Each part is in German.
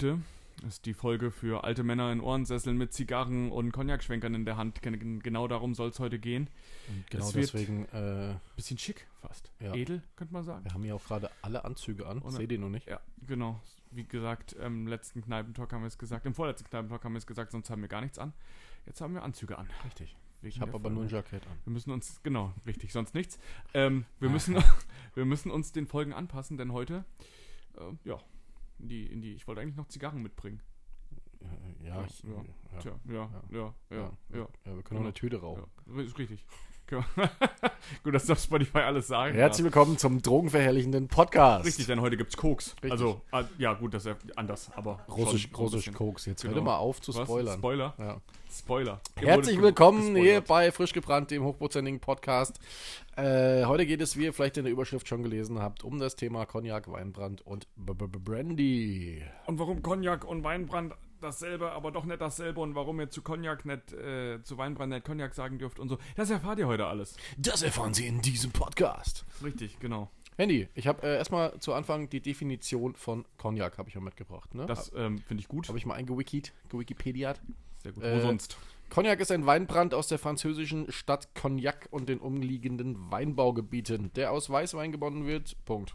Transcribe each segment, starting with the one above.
Heute ist die Folge für alte Männer in Ohrensesseln mit Zigarren und Cognac-Schwenkern in der Hand. Gen- Genau darum soll es heute gehen. Und genau Es deswegen, äh, Bisschen schick fast. Ja. Edel, könnte man sagen. wir haben hier auch gerade alle Anzüge an. Seht ihr noch nicht? Ja, genau. Wie gesagt, im letzten Kneipentalk haben wir es gesagt, im vorletzten Kneipentalk haben wir es gesagt, sonst haben wir gar nichts an. Jetzt haben wir Anzüge an. Richtig. Wegen Ich habe aber nur ein. Jackett an. Wir müssen uns, genau, richtig, sonst nichts. Ähm, wir, Ah. müssen, wir müssen uns den Folgen anpassen, denn heute, äh, ja, in die, in die, ich wollte eigentlich noch Zigarren mitbringen. Ja, Ja, ich, ja. ja. Tja, ja, ja, ja, ja. ja. ja. Ja, wir können auch eine Tüte rauchen. Ja, ist richtig. Können wir- Gut, dass du auf Spotify alles sagen Herzlich willkommen zum drogenverherrlichenden Podcast. Richtig, denn heute gibt's Koks. Richtig. Also, ah, ja, gut, das ist ja anders, aber. Russisch, Russisch. Koks. Jetzt Genau. hör mal auf zu Was? spoilern. Spoiler? Ja. Spoiler. Ihr Herzlich willkommen gespoilert. hier bei Frisch gebrannt, dem hochprozentigen Podcast. Äh, heute geht es, wie ihr vielleicht in der Überschrift schon gelesen habt, um das Thema Cognac, Weinbrand und B -B -B Brandy. Und warum Cognac und Weinbrand dasselbe, aber doch nicht dasselbe und warum ihr zu Cognac nicht, äh, zu Weinbrand nicht Cognac sagen dürft und so. Das erfahrt ihr heute alles. Das erfahren Sie in diesem Podcast. Richtig, genau. Handy, ich habe äh, erstmal zu Anfang die Definition von Cognac habe ich mal mitgebracht. Ne? Das ähm, finde ich gut. habe ich mal eingewikit, gewikipediat. Sehr gut. äh, Wo sonst? Cognac ist ein Weinbrand aus der französischen Stadt Cognac und den umliegenden Weinbaugebieten, der aus Weißwein gewonnen wird. Punkt.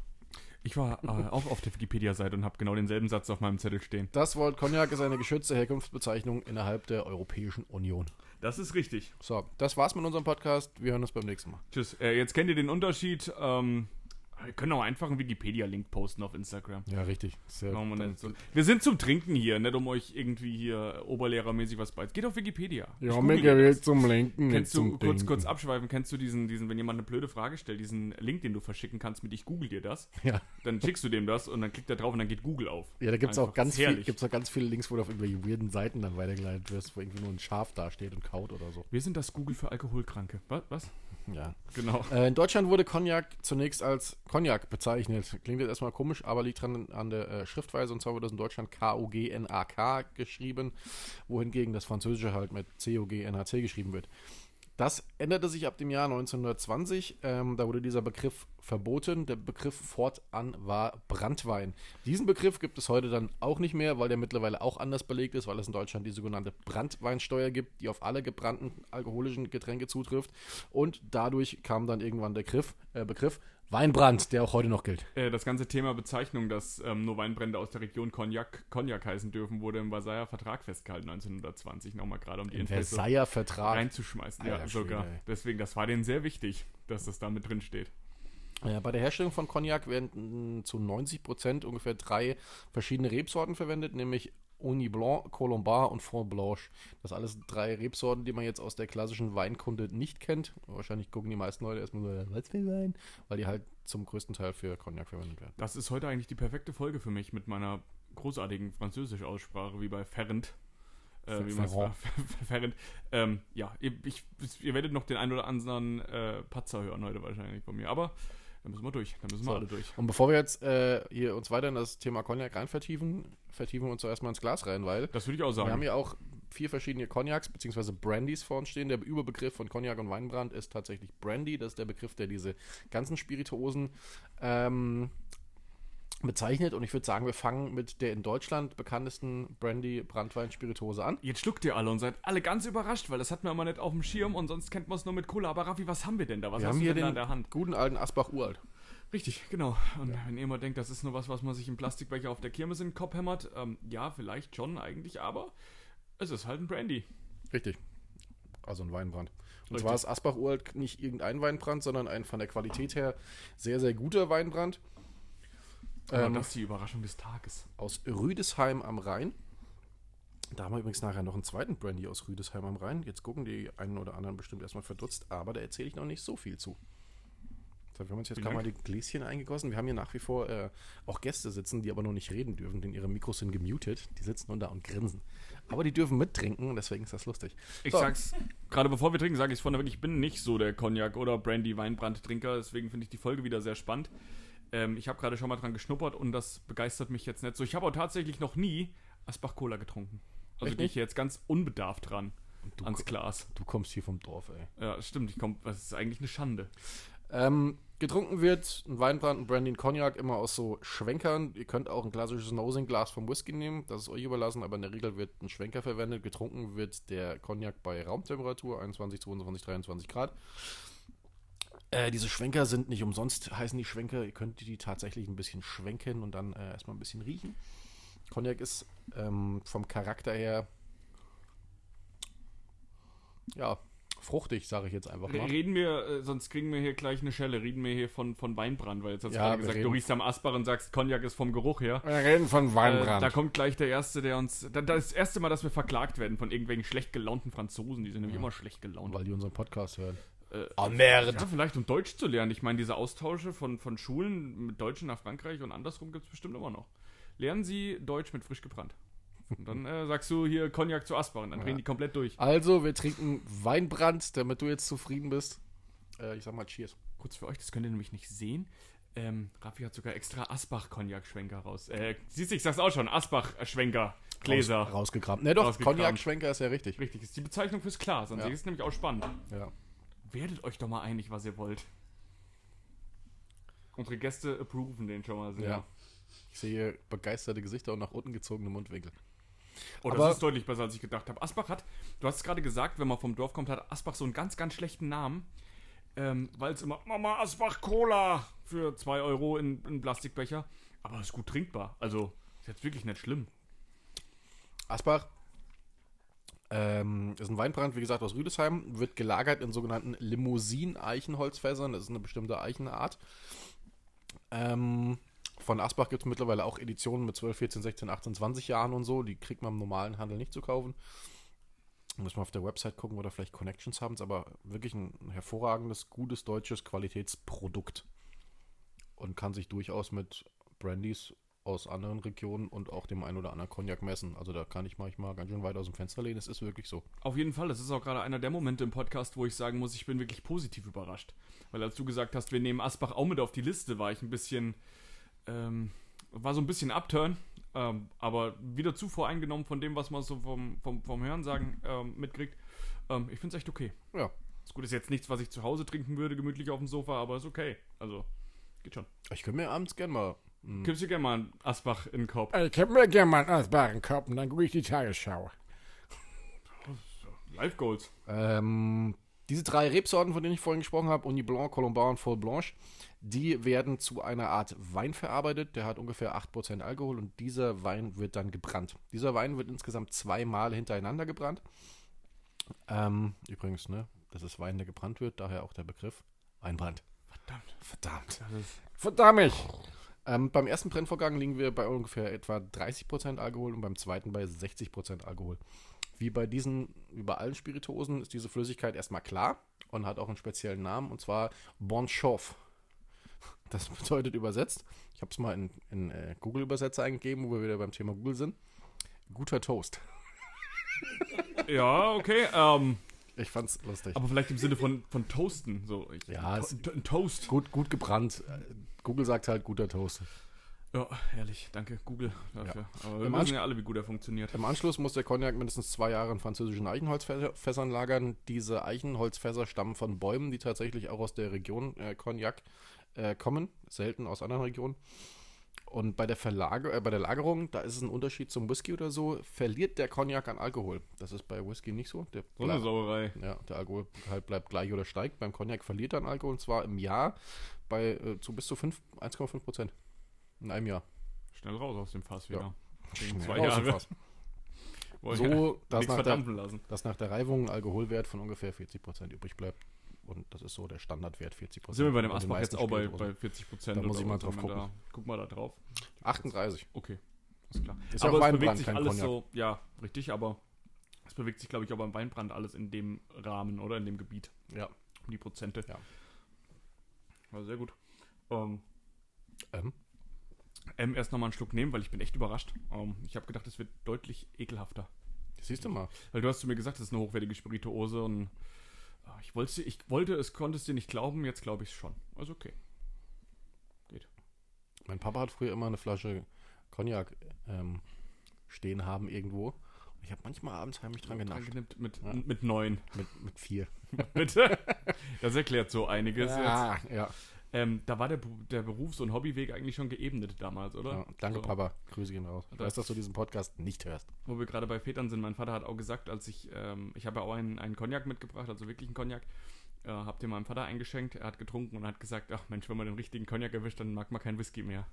Ich war äh, auch auf der Wikipedia-Seite und habe genau denselben Satz auf meinem Zettel stehen. Das Wort Cognac ist eine geschützte Herkunftsbezeichnung innerhalb der Europäischen Union. Das ist richtig. So, das war's mit unserem Podcast. Wir hören uns beim nächsten Mal. Tschüss. Äh, jetzt kennt ihr den Unterschied. Ähm, wir können auch einfach einen Wikipedia-Link posten auf Instagram. Ja, richtig. Sehr, wir, so. wir sind zum Trinken hier, nicht um euch irgendwie hier oberlehrermäßig was beizubringen. Geht auf Wikipedia. Ja, mir gerät zum Lenken, Kennst du, zum kurz, Denken. kurz abschweifen, kennst du diesen, diesen, wenn jemand eine blöde Frage stellt, diesen Link, den du verschicken kannst mit ich google dir das, Ja. dann schickst du dem das und dann klickt er drauf und dann geht Google auf. Ja, da gibt's Einfach. auch ganz viel, gibt's auch ganz viele Links, wo du auf irgendwelche weirden Seiten dann weitergeleitet wirst, wo irgendwie nur ein Schaf dasteht und kaut oder so. Wir sind das Google für Alkoholkranke. Was? Was? Ja. Genau. Äh, in Deutschland wurde Cognac zunächst als Cognac bezeichnet. Klingt jetzt erstmal komisch, aber liegt dran an der äh, Schriftweise. Und zwar wurde das in Deutschland K-O-G-N-A-K geschrieben, wohingegen das Französische halt mit C-O-G-N-A-C geschrieben wird. Das änderte sich ab dem Jahr 1920. Ähm, da wurde dieser Begriff verboten. Der Begriff fortan war Brandwein. Diesen Begriff gibt es heute dann auch nicht mehr, weil der mittlerweile auch anders belegt ist, weil es in Deutschland die sogenannte Brandweinsteuer gibt, die auf alle gebrannten alkoholischen Getränke zutrifft. Und dadurch kam dann irgendwann der Griff, äh, Begriff Weinbrand, der auch heute noch gilt. Äh, das ganze Thema Bezeichnung, dass ähm, nur Weinbrände aus der Region Cognac, Cognac heißen dürfen, wurde im Versailler Vertrag festgehalten 1920. Nochmal gerade um die Im Interesse Versailler Vertrag. reinzuschmeißen. Ja, Alter sogar. Schwede. Deswegen, das war denen sehr wichtig, dass das da mit drin steht. Ja, bei der Herstellung von Cognac werden zu 90 Prozent ungefähr drei verschiedene Rebsorten verwendet, nämlich Uni Blanc, Colombard und Fond Blanche. Das alles drei Rebsorten, die man jetzt aus der klassischen Weinkunde nicht kennt. Wahrscheinlich gucken die meisten Leute erstmal so, was für Wein? Weil die halt zum größten Teil für Cognac verwendet werden. Das ist heute eigentlich die perfekte Folge für mich mit meiner großartigen Französisch-Aussprache, wie bei Ferrand. Äh, wie man Ferrand. Ferrand. Ähm, ja, ihr, ich, ihr werdet noch den einen oder anderen äh, Patzer hören heute wahrscheinlich von mir. Aber da müssen wir durch. Da müssen wir So. alle durch. Und bevor wir jetzt äh, hier uns weiter in das Thema Cognac rein vertiefen, vertiefen wir uns doch erstmal ins Glas rein, weil Das würde ich auch Wir haben sagen. ja auch vier verschiedene Cognacs bzw. Brandys vor uns stehen. Der Überbegriff von Cognac und Weinbrand ist tatsächlich Brandy. Das ist der Begriff, der diese ganzen Spirituosen ähm, bezeichnet. Und ich würde sagen, wir fangen mit der in Deutschland bekanntesten Brandy Brandwein Spirituose an. Jetzt schluckt ihr alle und seid alle ganz überrascht, weil das hatten wir immer nicht auf dem Schirm und sonst kennt man es nur mit Cola. Aber Raffi, was haben wir denn da? Was wir hast haben du hier den der Hand? guten alten Asbach Uralt. Richtig, genau. Und wenn ihr immer denkt, das ist nur was, was man sich im Plastikbecher auf der Kirmes in den Kopf hämmert, ähm, ja, vielleicht schon eigentlich, aber es ist halt ein Brandy. Richtig. Also ein Weinbrand. Und Richtig. zwar ist Asbach Uralt nicht irgendein Weinbrand, sondern ein von der Qualität her sehr, sehr guter Weinbrand. Aber Ähm, das ist die Überraschung des Tages. aus Rüdesheim am Rhein. Da haben wir übrigens nachher noch einen zweiten Brandy aus Rüdesheim am Rhein. Jetzt gucken die einen oder anderen bestimmt erstmal verdutzt, aber da erzähle ich noch nicht so viel zu. So, wir haben uns jetzt gerade mal die Gläschen eingegossen. Wir haben hier nach wie vor äh, auch Gäste sitzen, die aber noch nicht reden dürfen, denn ihre Mikros sind gemutet. Die sitzen nur da und grinsen. Aber die dürfen mittrinken und deswegen ist das lustig. Ich So. sag's, gerade bevor wir trinken, sage ich vorne wirklich, ich bin nicht so der Cognac- oder Brandy-Weinbrand-Trinker, deswegen finde ich die Folge wieder sehr spannend. Ähm, ich habe gerade schon mal dran geschnuppert und das begeistert mich jetzt nicht so. Ich habe auch tatsächlich noch nie Asbach-Cola getrunken. Also Echt gehe ich jetzt ganz unbedarft ran Du, ans Glas. du kommst hier vom Dorf, ey. Ja, stimmt, ich komm, das ist eigentlich eine Schande. Ähm, getrunken wird ein Weinbrand, ein Brandy, ein Cognac immer aus so Schwenkern. Ihr könnt auch ein klassisches Nosing-Glas vom Whisky nehmen, das ist euch überlassen, aber in der Regel wird ein Schwenker verwendet. Getrunken wird der Cognac bei Raumtemperatur, 21, 22, 23 Grad. Äh, diese Schwenker sind nicht umsonst, heißen die Schwenker. Ihr könnt die tatsächlich ein bisschen schwenken und dann äh, erstmal ein bisschen riechen. Cognac ist ähm, vom Charakter her ja, fruchtig, sage ich jetzt einfach mal. Reden wir, äh, sonst kriegen wir hier gleich eine Schelle, reden wir hier von, von Weinbrand, weil jetzt hast du Ja, gerade gesagt, reden- du riechst am Asbach und sagst, Cognac ist vom Geruch her. Wir reden von Äh, da kommt gleich der Erste, der uns. Da, das erste Mal, dass wir verklagt werden von irgendwelchen schlecht gelaunten Franzosen. Die sind nämlich immer schlecht gelaunt. weil die unseren Podcast hören. Äh, Oh, Merde. ja, vielleicht um Deutsch zu lernen. Ich meine, diese Austausche von, von Schulen mit Deutschen nach Frankreich und andersrum gibt es bestimmt immer noch. Lernen Sie Deutsch mit frisch gebrannt. Und dann äh, sagst du hier Cognac zu Asbach und dann drehen die komplett durch. Also, wir trinken Weinbrand, damit du jetzt zufrieden bist. Äh, ich sag mal Cheers. Kurz für euch, das könnt ihr nämlich nicht sehen. Ähm, Raffi hat sogar extra Asbach-Cognac-Schwenker raus. Äh, siehst du, ich sag's auch schon, Asbach-Schwenker, Gläser. Raus, rausgekramt. Ne, doch. Cognac-Schwenker ist ja richtig. Richtig, ist die Bezeichnung fürs Glas. An Ja. sich ist nämlich auch spannend. Ja. Werdet euch doch mal einig, was ihr wollt. Unsere Gäste approven den schon mal sehr. ja. Ich sehe begeisterte Gesichter und nach unten gezogene Mundwinkel. Oh, das Aber- ist deutlich besser, als ich gedacht habe. Asbach hat, du hast es gerade gesagt, wenn man vom Dorf kommt, hat Asbach so einen ganz, ganz schlechten Namen. Ähm, Weil es immer Mama Asbach Cola für 2 Euro in, in Plastikbecher. Aber ist gut trinkbar. Also, ist jetzt wirklich nicht schlimm. Asbach ähm, ist ein Weinbrand, wie gesagt, aus Rüdesheim. Wird gelagert in sogenannten Limousin-Eichenholzfässern. Das ist eine bestimmte Eichenart. Ähm, von Asbach gibt es mittlerweile auch Editionen mit 12, 14, 16, 18, 20 Jahren und so. Die kriegt man im normalen Handel nicht zu kaufen. Muss man auf der Website gucken, da vielleicht Connections haben. Ist aber wirklich ein hervorragendes, gutes deutsches Qualitätsprodukt. Und kann sich durchaus mit Brandys aus anderen Regionen und auch dem ein oder anderen Cognac messen. Also da kann ich manchmal ganz schön weit aus dem Fenster lehnen. Es ist wirklich so. Auf jeden Fall, das ist auch gerade einer der Momente im Podcast, wo ich sagen muss, ich bin wirklich positiv überrascht. Weil als du gesagt hast, wir nehmen Asbach auch mit auf die Liste, war ich ein bisschen, ähm, war so ein bisschen Upturn, ähm, aber wieder zu voreingenommen von dem, was man so vom, vom, vom Hörensagen ähm, mitkriegt. Ähm, ich finde es echt okay. Ja. Das gut ist jetzt nichts, was ich zu Hause trinken würde, gemütlich auf dem Sofa, aber ist okay. Also, geht schon. Ich könnte mir abends gern mal. Hm, Gibst dir gerne mal einen Asbach in den Kopf. Ich hab mir gerne mal einen Asbach Kopf und dann gucke ich die Tagesschau. Live Goals. Ähm, diese drei Rebsorten, von denen ich vorhin gesprochen habe, Uni Blanc, Colombin und Folle Blanche, die werden zu einer Art Wein verarbeitet. Der hat ungefähr 8% Alkohol und dieser Wein wird dann gebrannt. Dieser Wein wird insgesamt zweimal hintereinander gebrannt. Ähm, übrigens, ne, das ist Wein, der gebrannt wird, daher auch der Begriff Weinbrand. Verdammt. Verdammt. Verdammt! Ähm, beim ersten Brennvorgang liegen wir bei ungefähr etwa 30% Alkohol und beim zweiten bei 60% Alkohol. Wie bei diesen, wie bei allen Spirituosen ist diese Flüssigkeit erstmal klar und hat auch einen speziellen Namen und zwar Bon Chauffe. Das bedeutet übersetzt, ich habe es mal in, in äh, Google-Übersetzer eingegeben, wo wir wieder beim Thema Google sind. Guter Toast. ja, okay. Ähm, Ich fand's lustig. aber vielleicht im Sinne von, von Toasten. So, ich, Ja, to to- ein Toast. Gut, gut gebrannt. Google sagt halt guter Toast. Ja, herrlich. Danke, Google, dafür. Aber wir Im wissen Ansch- ja alle, wie gut er funktioniert. Im Anschluss muss der Cognac mindestens zwei Jahre in französischen Eichenholzfässern lagern. Diese Eichenholzfässer stammen von Bäumen, die tatsächlich auch aus der Region äh, Cognac äh, kommen, selten aus anderen Regionen. Und bei der, Verlager äh, bei der Lagerung, da ist es ein Unterschied zum Whisky oder so, verliert der Cognac an Alkohol. Das ist bei Whisky nicht so. Der, So eine Sauerei. ja, der Alkoholgehalt bleibt gleich oder steigt. Beim Cognac verliert er an Alkohol und zwar im Jahr bei äh, zu bis zu fünf- 1,5 Prozent. In einem Jahr. Schnell raus aus dem Fass Ja. wieder. Gegen Schnell zwei im Jahre. So, dass nach, der, dass nach der Reifung ein Alkoholwert von ungefähr 40% übrig bleibt. Und das ist so der Standardwert, 40%. Sind wir bei dem den Asbach jetzt auch bei, bei 40 Prozent? Da muss ich mal drauf gucken. Da, guck mal da drauf. 38. Okay, alles klar. Ist ja aber auch es bewegt sich alles Cognac. so, ja, richtig, aber es bewegt sich, glaube ich, auch beim Weinbrand alles in dem Rahmen oder in dem Gebiet. Ja. Um die Prozente. Ja. War sehr gut. Ähm, Ähm? ähm, erst nochmal einen Schluck nehmen, weil ich bin echt überrascht. Ähm, ich habe gedacht, es wird deutlich ekelhafter. Siehst du mal. Weil du hast zu mir gesagt, das ist eine hochwertige Spirituose und ich wollte, ich wollte es, konnte es dir nicht glauben, jetzt glaube ich es schon. Also okay. Mein Papa hat früher immer eine Flasche Cognac ähm, stehen haben irgendwo. Und ich habe manchmal abends heimlich dran genascht. Genippt mit, Ja. mit neun. Mit, mit vier. Bitte? Das erklärt so einiges jetzt. Ja, ja. Ähm, da war der, der Berufs- und Hobbyweg eigentlich schon geebnet damals, oder? ja. Danke, So. Papa. Grüße gehen raus. Ich weiß, dass du diesen Podcast nicht hörst. Wo wir gerade bei Vätern sind, mein Vater hat auch gesagt, als ich, ähm, ich habe ja auch einen, einen Cognac mitgebracht, also wirklich einen Cognac, äh, hab den meinem Vater eingeschenkt, er hat getrunken und hat gesagt, ach Mensch, wenn man den richtigen Cognac erwischt, dann mag man keinen Whisky mehr.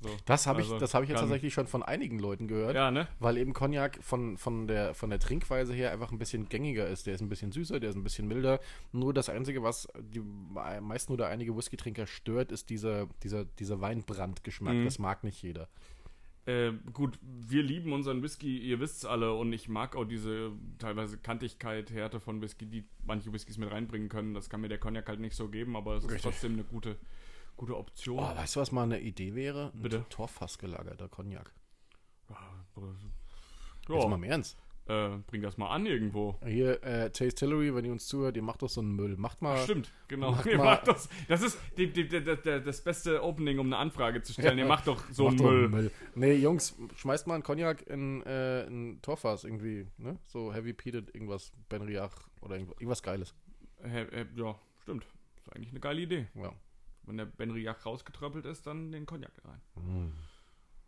So. Das habe Also, ich, das hab ich jetzt tatsächlich schon von einigen Leuten gehört. Ja, ne? Weil eben Cognac von, von, der, von der Trinkweise her einfach ein bisschen gängiger ist. Der ist ein bisschen süßer, der ist ein bisschen milder. Nur das Einzige, was die meisten oder einige Whisky-Trinker stört, ist dieser, dieser, dieser Weinbrandgeschmack. Mhm. Das mag nicht jeder. Äh, gut, wir lieben unseren Whisky, ihr wisst's alle, und ich mag auch diese teilweise Kantigkeit, Härte von Whisky, die manche Whiskys mit reinbringen können. Das kann mir der Cognac halt nicht so geben, aber es ist Richtig. trotzdem eine gute, gute Option. Oh, weißt du, was mal eine Idee wäre? Ein Bitte? Torfass gelagerter Cognac. Jetzt Ja, mal im Ernst. äh, bring das mal an irgendwo. Hier, äh, Tastillery, wenn ihr uns zuhört, ihr macht doch so einen Müll. Macht mal. Stimmt, genau. Macht macht das, das ist die, die, die, das beste Opening, um eine Anfrage zu stellen. Ja. Ihr macht doch so macht einen doch Müll. Müll. Nee, Jungs, schmeißt mal einen Cognac in äh, ein Torfass irgendwie. Ne? So Heavy Peated, irgendwas, Benriach oder irgendwas, irgendwas Geiles. Hä, äh, ja, stimmt. Ist eigentlich eine geile Idee. Ja. Wenn der Benriach rausgetröppelt ist, dann den Cognac rein.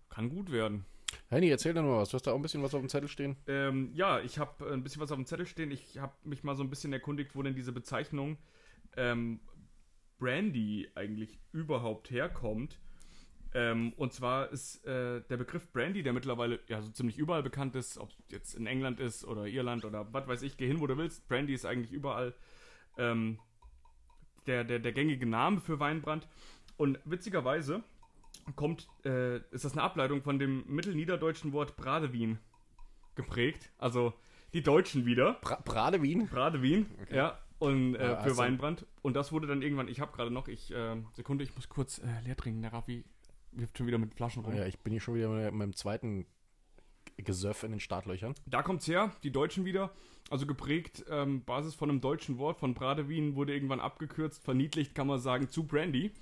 Kann gut werden. Henny, erzähl doch mal was. Du hast da auch ein bisschen was auf dem Zettel stehen. Ähm, ja, ich habe ein bisschen was auf dem Zettel stehen. Ich habe mich mal so ein bisschen erkundigt, wo denn diese Bezeichnung ähm, Brandy eigentlich überhaupt herkommt. Ähm, und zwar ist äh, der Begriff Brandy, der mittlerweile ja so ziemlich überall bekannt ist, ob jetzt in England ist oder Irland oder was weiß ich, geh hin, wo du willst. Brandy ist eigentlich überall ähm, der, der, der gängige Name für Weinbrand. Und witzigerweise kommt, äh, ist das eine Ableitung von dem mittelniederdeutschen Wort Bradewien geprägt. Also die Deutschen wieder. Bra Bradewien. Bradewien, Okay. ja. Und äh, Ja, für also- Weinbrand. Und das wurde dann irgendwann, ich habe gerade noch, ich, äh, Sekunde, ich muss kurz äh, leer trinken. Der Raffi wirft schon wieder mit Flaschen rum. Ja, ich bin hier schon wieder mit meinem zweiten Gesöff in den Startlöchern. Da kommt's her, die Deutschen wieder. Also geprägt, ähm, Basis von einem deutschen Wort, von Bradewien, wurde irgendwann abgekürzt, verniedlicht, kann man sagen, zu Brandy.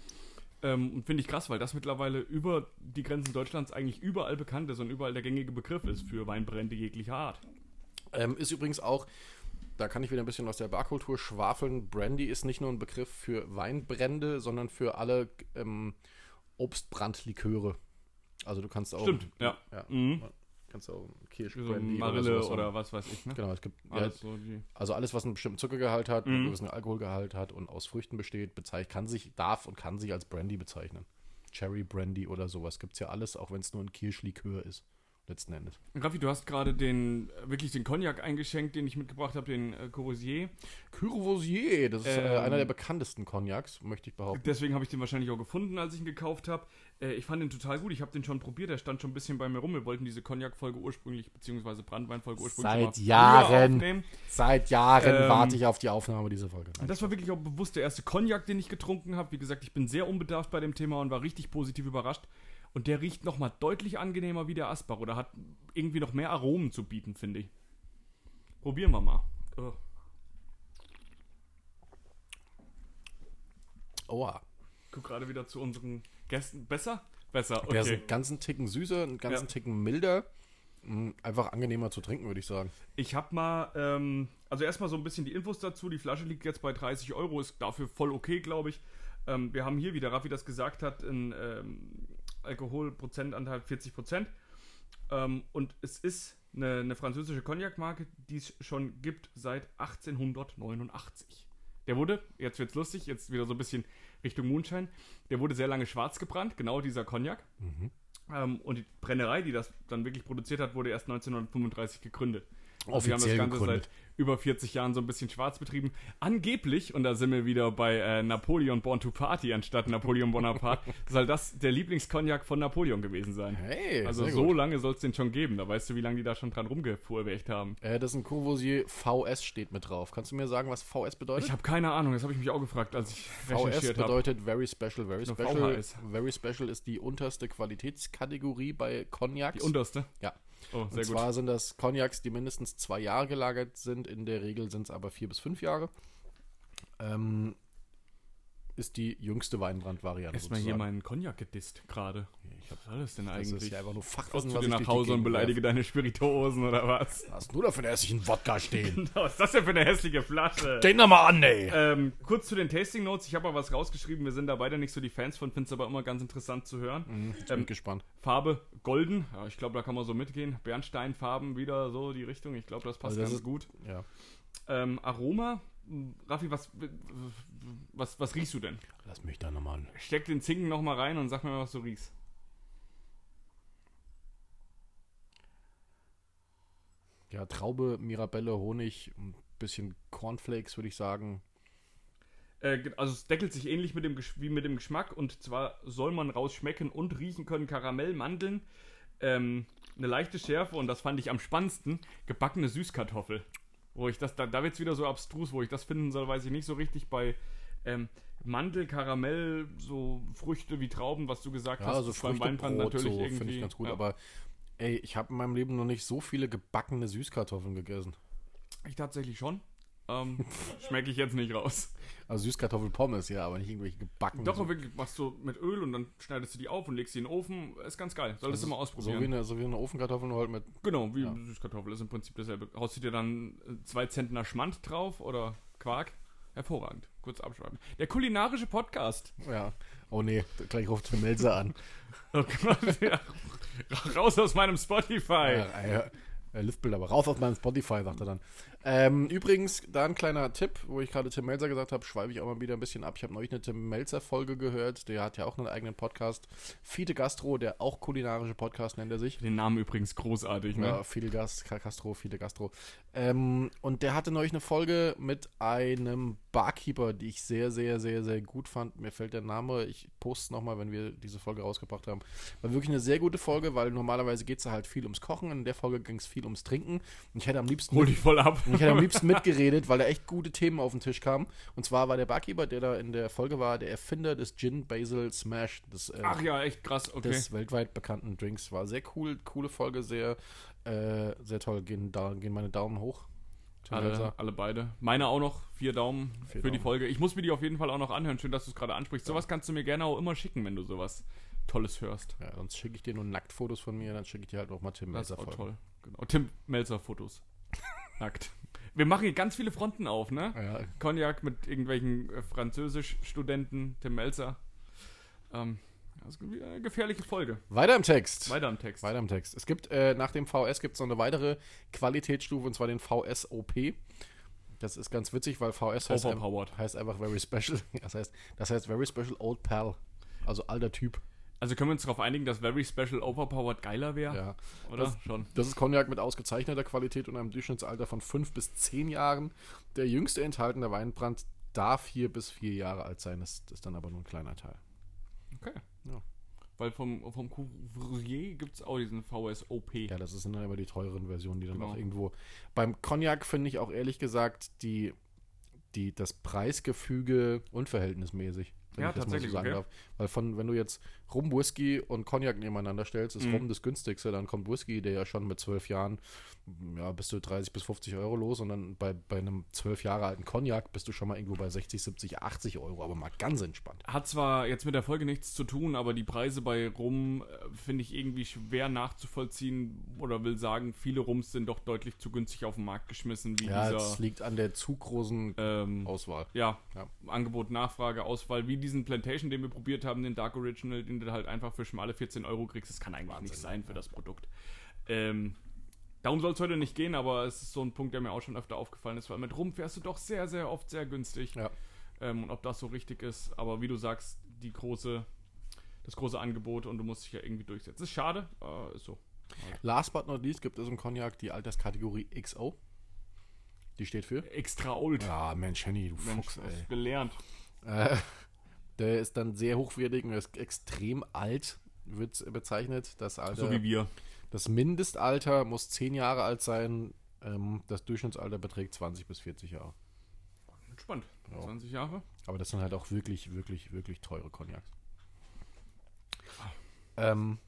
Ähm, und finde ich krass, weil das mittlerweile über die Grenzen Deutschlands eigentlich überall bekannt ist und überall der gängige Begriff ist für Weinbrände jeglicher Art. Ähm, ist übrigens auch, da kann ich wieder ein bisschen aus der Barkultur schwafeln. Brandy ist nicht nur ein Begriff für Weinbrände, sondern für alle ähm, Obstbrandliköre. Also du kannst auch. Stimmt, ja. ja Mhm. Kannst auch So Kirschbrandy Marille oder, haben. was weiß ich, ne? Genau, es gibt ja, Alles so die. also alles, was einen bestimmten Zuckergehalt hat, einen Mhm. gewissen Alkoholgehalt hat und aus Früchten besteht, bezeichnet, kann sich, darf und kann sich als Brandy bezeichnen. Cherry Brandy oder sowas gibt es ja alles, auch wenn es nur ein Kirschlikör ist, letzten Endes. Raffi, du hast gerade den, äh, wirklich den Cognac eingeschenkt, den ich mitgebracht habe, den äh, Courvoisier. Courvoisier, das ist äh, Ähm, einer der bekanntesten Cognacs, möchte ich behaupten. Deswegen habe ich den wahrscheinlich auch gefunden, als ich ihn gekauft habe. Äh, ich fand den total gut. Ich habe den schon probiert. Der stand schon ein bisschen bei mir rum. Wir wollten diese Cognac-Folge ursprünglich, beziehungsweise Brandwein-Folge ursprünglich Seit Jahren. Seit Jahren Ähm, warte ich auf die Aufnahme dieser Folge. Und das war wirklich auch bewusst der erste Cognac, den ich getrunken habe. Wie gesagt, ich bin sehr unbedarft bei dem Thema und war richtig positiv überrascht. Und der riecht nochmal deutlich angenehmer wie der Asbach oder hat irgendwie noch mehr Aromen zu bieten, finde ich. Probieren wir mal. Ugh. Oha. Guck gerade wieder zu unseren Gästen. Besser? Besser, Der ist okay. einen ganzen Ticken süßer, einen ganzen Ja. Ticken milder. Mm, Einfach angenehmer zu trinken, würde ich sagen. Ich habe mal, ähm, also erstmal so ein bisschen die Infos dazu. Die Flasche liegt jetzt bei 30 Euro, ist dafür voll okay, glaube ich. Ähm, wir haben hier, wie der Raffi das gesagt hat, einen ähm, Alkoholprozentanteil 40 Prozent. Ähm, und es ist eine, eine französische Cognac-Marke, die es schon gibt seit 1889. Der wurde, jetzt wird's lustig, jetzt wieder so ein bisschen Richtung Moonshine, der wurde sehr lange schwarz gebrannt, genau dieser Cognac. Ähm, und die Brennerei, die das dann wirklich produziert hat, wurde erst 1935 gegründet. Also wir haben das Offiziell Ganze gegründet. seit über 40 Jahren so ein bisschen schwarz betrieben. Angeblich, und da sind wir wieder bei äh, Napoleon Born to Party anstatt Napoleon Bonaparte, soll das der Lieblingskognak von Napoleon gewesen sein. Hey, also so gut. lange soll es den schon geben. Da weißt du, wie lange die da schon dran rumgefuhrwerkt haben. Äh, das ist ein Courvoisier VS steht mit drauf. Kannst du mir sagen, was VS bedeutet? Ich habe keine Ahnung, das habe ich mich auch gefragt, als ich VS bedeutet Very Special. Very Special, VHS. Very Special ist die unterste Qualitätskategorie bei Cognacs. Die unterste? Ja. Oh, sehr Und zwar sind das Cognacs, die mindestens zwei Jahre gelagert sind. In der Regel sind es aber vier bis fünf Jahre. Ähm, ist die jüngste Weinbrandvariante. Erstmal hier meinen Cognac gedisst gerade. Ich hab, das denn das eigentlich? ist ja einfach nur Kommst Fachwissen, du dir nach Hause und beleidige deine Spirituosen oder was? Was hast du da für einen hässlichen Wodka stehen? Was ist das denn für eine hässliche Flasche? Den doch mal an, ey! Ähm, kurz zu den Tasting Notes. Ich habe mal was rausgeschrieben. Wir sind da beide nicht so die Fans von, finde es aber immer ganz interessant zu hören. Ich bin Ähm, gespannt. Farbe golden. Ja, ich glaube, da kann man so mitgehen. Bernsteinfarben wieder so die Richtung. Ich glaube, das passt Also das ganz ist- gut. Ja. Ähm, Aroma. Raffi, was, was, was riechst du denn? Lass mich da nochmal an. Steck den Zinken noch mal rein und sag mir mal, was du riechst. Ja, Traube, Mirabelle, Honig, ein bisschen Cornflakes, würde ich sagen. Äh, also es deckelt sich ähnlich mit dem, Gesch- wie mit dem Geschmack und zwar soll man rausschmecken und riechen können Karamell, Mandeln, ähm, eine leichte Schärfe und das fand ich am spannendsten, gebackene Süßkartoffel. Wo ich das, da, da wird es wieder so abstrus, wo ich das finden soll, weiß ich nicht so richtig bei ähm, Mandel, Karamell, so Früchte wie Trauben, was du gesagt Ja, hast, also ist beim Weinbrand Früchtebrot, natürlich so irgendwie. finde ich ganz gut. ja. Aber ey, ich habe in meinem Leben noch nicht so viele gebackene Süßkartoffeln gegessen. ich tatsächlich schon. Ähm, Schmecke ich jetzt nicht raus. Also Süßkartoffelpommes, ja, aber nicht irgendwelche gebackenen. Doch, so, aber wirklich machst du mit Öl und dann schneidest du die auf und legst sie in den Ofen. Ist ganz geil. Solltest du mal so ausprobieren. wie, eine, so wie eine Ofenkartoffel, nur halt mit. Genau, wie Ja. Süßkartoffel ist im Prinzip dasselbe. Haust du dir dann äh, zwei Zentner Schmand drauf oder Quark? Hervorragend. Kurz abschreiben. Der kulinarische Podcast. Ja. Oh nee, gleich ruft Tim Melzer an. Raus aus meinem Spotify. Ja, äh, äh, Liftbild, aber raus aus meinem Spotify, sagt er dann. Ähm, übrigens, da ein kleiner Tipp, wo ich gerade Tim Melzer gesagt habe, schweife ich auch mal wieder ein bisschen ab. Ich habe neulich eine Tim Melzer-Folge gehört. Der hat ja auch einen eigenen Podcast. Fide Gastro, der auch kulinarische Podcast nennt er sich. Den Namen übrigens großartig, ne? Ja, Fidel Gast, Castro, Fidel Gastro. Ähm, und der hatte neulich eine Folge mit einem Barkeeper, die ich sehr, sehr, sehr, sehr gut fand. Mir fällt der Name, ich poste es nochmal, wenn wir diese Folge rausgebracht haben. War wirklich eine sehr gute Folge, weil normalerweise geht es halt viel ums Kochen. In der Folge ging es viel ums Trinken. Und ich hätte am liebsten Hol dich voll ab. Und ich hätte am liebsten mitgeredet, weil da echt gute Themen auf den Tisch kamen. Und zwar war der Barkeeper, der da in der Folge war, der Erfinder des Gin Basil Smash, des, äh, Ach ja, echt krass. Okay. des weltweit bekannten Drinks. War sehr cool, coole Folge, sehr, äh, sehr toll. Gehen, da, gehen meine Daumen hoch. Tim Alle, alle beide. Meine auch noch. Vier Daumen Vier für die Daumen. Folge. Ich muss mir die auf jeden Fall auch noch anhören. Schön, dass du es gerade ansprichst. Sowas kannst du mir gerne auch immer schicken, wenn du sowas Tolles hörst. Ja, sonst schicke ich dir nur Nacktfotos von mir, dann schicke ich dir halt auch mal Tim Das ist Melzer auch Folgen. toll. Genau. Tim Melzer Fotos. Nackt. Wir machen hier ganz viele Fronten auf, ne? Ja, Cognac mit irgendwelchen äh, Französisch-Studenten, Tim Melzer. Ähm, das ist eine gefährliche Folge. weiter im Text. Weiter am Text. Weiter im Text. Es gibt äh, nach dem VS gibt es noch eine weitere Qualitätsstufe und zwar den VSOP. Das ist ganz witzig, weil VS heißt, heißt einfach Very Special. Das heißt, das heißt Very Special Old Pal. Also alter Typ. Also können wir uns darauf einigen, dass Very Special Overpowered geiler wäre? Ja. Oder? Das- Schon. Das ist Cognac mit ausgezeichneter Qualität und einem Durchschnittsalter von 5 bis 10 Jahren. Der jüngste enthaltene Weinbrand darf 4 bis 4 Jahre alt sein. Das ist dann aber nur ein kleiner Teil. Okay. Ja. Weil vom, vom Couvrier gibt es auch diesen VSOP. Ja, das sind dann aber die teuren Versionen, die dann Genau. auch irgendwo. Beim Cognac finde ich auch ehrlich gesagt die, die, das Preisgefüge unverhältnismäßig. wenn Ja, ich das mal so tatsächlich, sagen okay. darf. Weil von, wenn du jetzt Rum, Whisky und Cognac nebeneinander stellst, ist Mhm. Rum das günstigste, dann kommt Whisky, der ja schon mit 12 Jahren, ja, bist du 30 bis 50 Euro los und dann bei, bei einem 12 Jahre alten Cognac bist du schon mal irgendwo bei 60, 70, 80 Euro, aber mal ganz entspannt. Hat zwar jetzt mit der Folge nichts zu tun, aber die Preise bei Rum äh, finde ich irgendwie schwer nachzuvollziehen oder will sagen, viele Rums sind doch deutlich zu günstig auf den Markt geschmissen, wie Ja, dieser es liegt an der zu großen ähm, Auswahl. ja, Ja. Angebot, Nachfrage, Auswahl, wie diesen Plantation, den wir probiert haben, den Dark Original, den du halt einfach für schmale 14 Euro kriegst. Das kann eigentlich nicht sein für das Produkt. Ähm, darum soll es heute nicht gehen, aber es ist so ein Punkt, der mir auch schon öfter aufgefallen ist, weil mit Rum fährst du doch sehr, sehr oft sehr günstig. Ja. Ähm, und ob das so richtig ist, aber wie du sagst, die große, das große Angebot und du musst dich ja irgendwie durchsetzen. Ist schade, äh, ist so. Last but not least gibt es im Cognac die Alterskategorie XO. Die steht für? Extra old. Ja, Mensch, Henny, du Mensch, Fuchs, ey. gelernt. Äh, der ist dann sehr hochwertig und ist extrem alt, wird bezeichnet. Das Alter, So wie wir. Das Mindestalter muss 10 Jahre alt sein. Ähm, das Durchschnittsalter beträgt 20 bis 40 Jahre. Spannend. Ja. 20 Jahre. Aber das sind halt auch wirklich, wirklich, wirklich teure Cognacs. Ähm,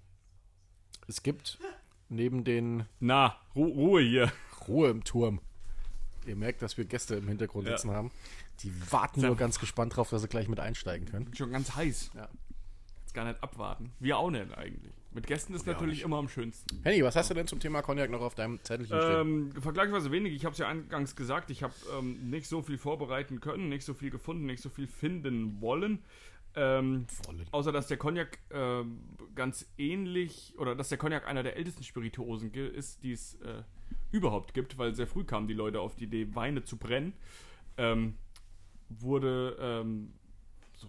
es gibt neben den Na, Ru Ruhe hier. Ruhe im Turm. Ihr merkt, dass wir Gäste im Hintergrund Ja. sitzen haben. Die warten Ja. nur ganz gespannt drauf, dass sie gleich mit einsteigen können. Bin schon ganz heiß. Ja. Jetzt gar nicht abwarten. Wir auch nicht eigentlich. Mit Gästen ist Wir natürlich immer am schönsten. Henny, was hast du denn zum Thema Cognac noch auf deinem Zettelchen stehen? Ähm, vergleichsweise wenig. Ich habe es ja eingangs gesagt. Ich habe ähm, nicht so viel vorbereiten können, nicht so viel gefunden, nicht so viel finden wollen. Ähm, außer dass der Cognac ähm, ganz ähnlich oder dass der Cognac einer der ältesten Spirituosen ist, die es äh, überhaupt gibt, weil sehr früh kamen die Leute auf die Idee, Weine zu brennen. Ähm, wurde ähm, so,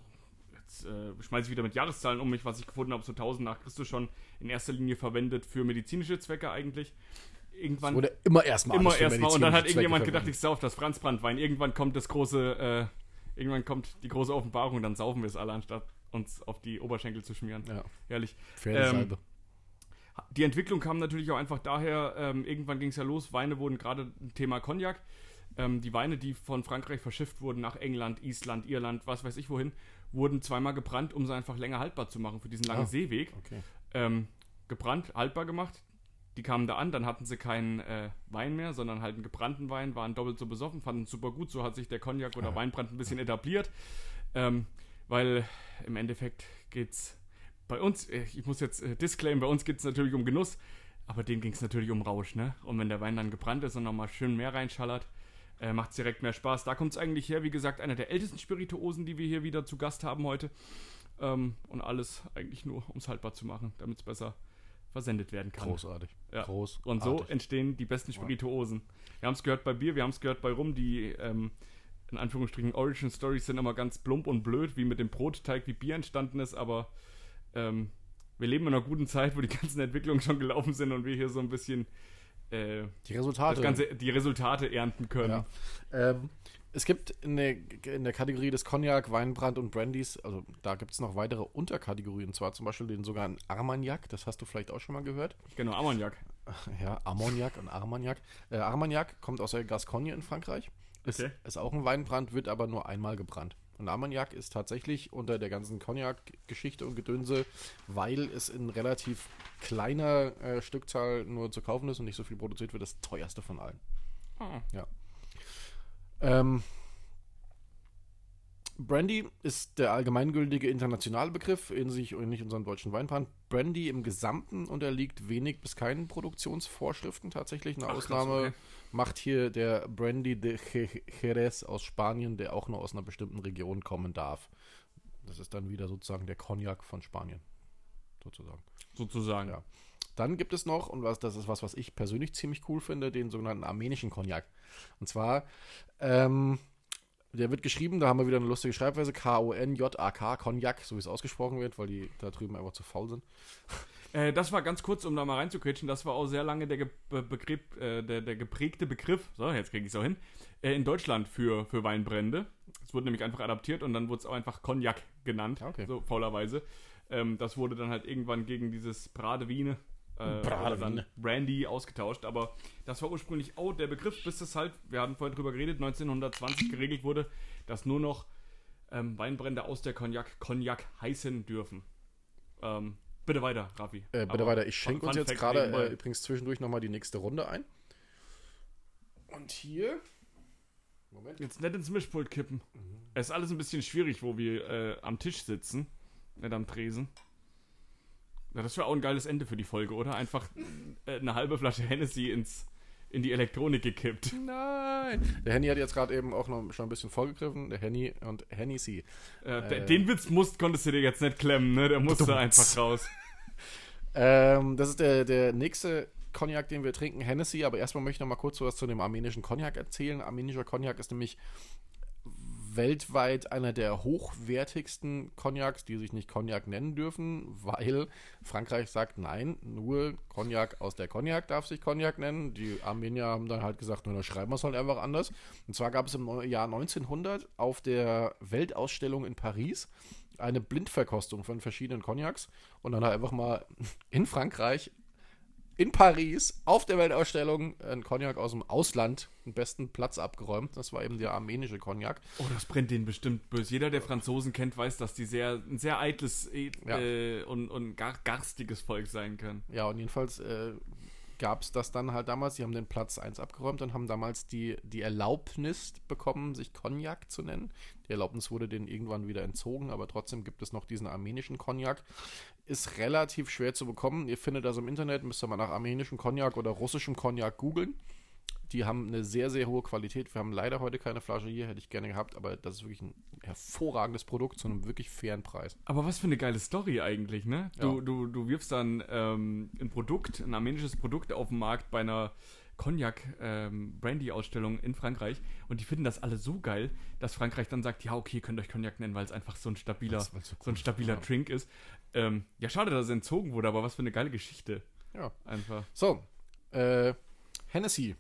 jetzt äh, schmeiße ich wieder mit Jahreszahlen um mich, was ich gefunden habe, so 1000 nach Christus schon in erster Linie verwendet für medizinische Zwecke eigentlich. Irgendwann Wurde immer erstmal immer erstmal und dann hat irgendjemand gedacht, ich sauf das Franzbrandwein. Irgendwann kommt das große, äh, irgendwann kommt die große Offenbarung und dann saufen wir es alle, anstatt uns auf die Oberschenkel zu schmieren. Ja, Herrlich. Pferdesalbe. Die Entwicklung kam natürlich auch einfach daher, ähm, irgendwann ging es ja los, Weine wurden gerade ein Thema Cognac. Ähm, die Weine, die von Frankreich verschifft wurden nach England, Island, Irland, was weiß ich wohin, wurden zweimal gebrannt, um sie einfach länger haltbar zu machen für diesen langen Ah. Seeweg. okay. Ähm, gebrannt, haltbar gemacht. Die kamen da an, dann hatten sie keinen äh, Wein mehr, sondern halt einen gebrannten Wein, waren doppelt so besoffen, fanden es super gut. So hat sich der Cognac oder Weinbrand ein bisschen etabliert. Ähm, weil im Endeffekt geht's bei uns, äh, ich muss jetzt äh, disclaimen, bei uns geht es natürlich um Genuss, aber denen ging es natürlich um Rausch, ne? Und wenn der Wein dann gebrannt ist und nochmal schön mehr reinschallert, äh, macht es direkt mehr Spaß. Da kommt es eigentlich her, wie gesagt, einer der ältesten Spirituosen, die wir hier wieder zu Gast haben heute. Ähm, und alles eigentlich nur, um es haltbar zu machen, damit es besser versendet werden kann. Großartig. Ja. Großartig. Und so entstehen die besten Spirituosen. Wir haben es gehört bei Bier, wir haben es gehört bei Rum, die ähm, in Anführungsstrichen Origin Stories sind immer ganz plump und blöd, wie mit dem Brotteig, wie Bier entstanden ist, aber ähm, wir leben in einer guten Zeit, wo die ganzen Entwicklungen schon gelaufen sind und wir hier so ein bisschen äh, Die Resultate. Ganze, die Resultate ernten können. Ja. Ähm, es gibt in der, in der Kategorie des Cognac, Weinbrand und Brandys, also da gibt es noch weitere Unterkategorien, und zwar zum Beispiel den sogenannten Armagnac, das hast du vielleicht auch schon mal gehört. Genau, Ammoniak. Ja, Armagnac und Armagnac. Äh, Armagnac kommt aus der Gascogne in Frankreich. Ist, Okay. ist auch ein Weinbrand, wird aber nur einmal gebrannt. Und Armagnac ist tatsächlich unter der ganzen Cognac-Geschichte und Gedönse, weil es in relativ kleiner äh, Stückzahl nur zu kaufen ist und nicht so viel produziert wird, das teuerste von allen. Ah. Ähm, Brandy ist der allgemeingültige internationale Begriff, in sich und nicht unseren deutschen Weinbrand. Brandy im Gesamten unterliegt wenig bis keinen Produktionsvorschriften tatsächlich. Eine Ach, krass, Ausnahme okay. macht hier der Brandy de Je- Jerez aus Spanien, der auch nur aus einer bestimmten Region kommen darf. Das ist dann wieder sozusagen der Cognac von Spanien. Sozusagen. Sozusagen. Ja. Dann gibt es noch, und was, das ist was, was ich persönlich ziemlich cool finde, den sogenannten armenischen Cognac. Und zwar, ähm, der wird geschrieben, da haben wir wieder eine lustige Schreibweise, K-O-N-J-A-K, Cognac, so wie es ausgesprochen wird, weil die da drüben einfach zu faul sind. Äh, das war ganz kurz, um da mal reinzukretschen, das war auch sehr lange der, Be Begriff, äh, der, der geprägte Begriff, so, jetzt kriege ich es auch hin, äh, in Deutschland für, für Weinbrände. Es wurde nämlich einfach adaptiert und dann wurde es auch einfach Cognac genannt, Okay. so faulerweise. Ähm, das wurde dann halt irgendwann gegen dieses Bradewine äh, dann Brandy ausgetauscht, aber das war ursprünglich auch der Begriff, bis es halt, wir hatten vorhin drüber geredet, 1920 geregelt wurde, dass nur noch ähm, Weinbrände aus der Cognac Cognac heißen dürfen. Ähm, bitte weiter, Raffi. Äh, bitte Aber weiter, ich schenke uns jetzt gerade äh, übrigens zwischendurch nochmal die nächste Runde ein. Und hier. Moment. Jetzt nicht ins Mischpult kippen. Mhm. Es ist alles ein bisschen schwierig, wo wir äh, am Tisch sitzen, nicht am Tresen. Ja, das wäre auch ein geiles Ende für die Folge, oder? Einfach äh, eine halbe Flasche Hennessy ins, in die Elektronik gekippt. Nein! Der Henny hat jetzt gerade eben auch noch schon ein bisschen vorgegriffen. Der Henny und Hennessy. Äh, Äh. Den Witz musst, konntest du dir jetzt nicht klemmen, ne? Der musste Dumms. einfach raus. Ähm, das ist der, der nächste Cognac, den wir trinken, Hennessy. Aber erstmal möchte ich noch mal kurz was zu dem armenischen Cognac erzählen. Armenischer Cognac ist nämlich weltweit einer der hochwertigsten Cognacs, die sich nicht Cognac nennen dürfen, weil Frankreich sagt, nein, nur Cognac aus der Cognac darf sich Cognac nennen. Die Armenier haben dann halt gesagt, nur schreiben wir es halt einfach anders. Und zwar gab es im Jahr 1900 auf der Weltausstellung in Paris eine Blindverkostung von verschiedenen Cognacs und dann halt einfach mal in Frankreich in Paris auf der Weltausstellung ein Cognac aus dem Ausland den besten Platz abgeräumt. Das war eben der armenische Cognac. Oh, das brennt denen bestimmt böse. Jeder, der Franzosen kennt, weiß, dass die sehr, ein sehr eitles äh, Ja. und, und gar, garstiges Volk sein können. Ja, und jedenfalls äh, gab es das dann halt damals. Die haben den Platz 1 abgeräumt und haben damals die, die Erlaubnis bekommen, sich Cognac zu nennen. Die Erlaubnis wurde denen irgendwann wieder entzogen, aber trotzdem gibt es noch diesen armenischen Cognac. Ist relativ schwer zu bekommen. Ihr findet das im Internet, müsst ihr mal nach armenischem Cognac oder russischem Cognac googeln. Die haben eine sehr, sehr hohe Qualität. Wir haben leider heute keine Flasche hier, hätte ich gerne gehabt, aber das ist wirklich ein hervorragendes Produkt zu einem wirklich fairen Preis. Aber was für eine geile Story eigentlich, ne? Du, Ja. du, du wirfst dann ähm, ein Produkt, ein armenisches Produkt auf den Markt bei einer Cognac-Brandy-Ausstellung in Frankreich und die finden das alle so geil, dass Frankreich dann sagt, ja, okay, ihr könnt euch Cognac nennen, weil es einfach so ein stabiler, so so ein stabiler ja. Drink ist. Ähm, ja, schade, dass es entzogen wurde, aber was für eine geile Geschichte. Ja. Einfach. So, äh, Hennessy.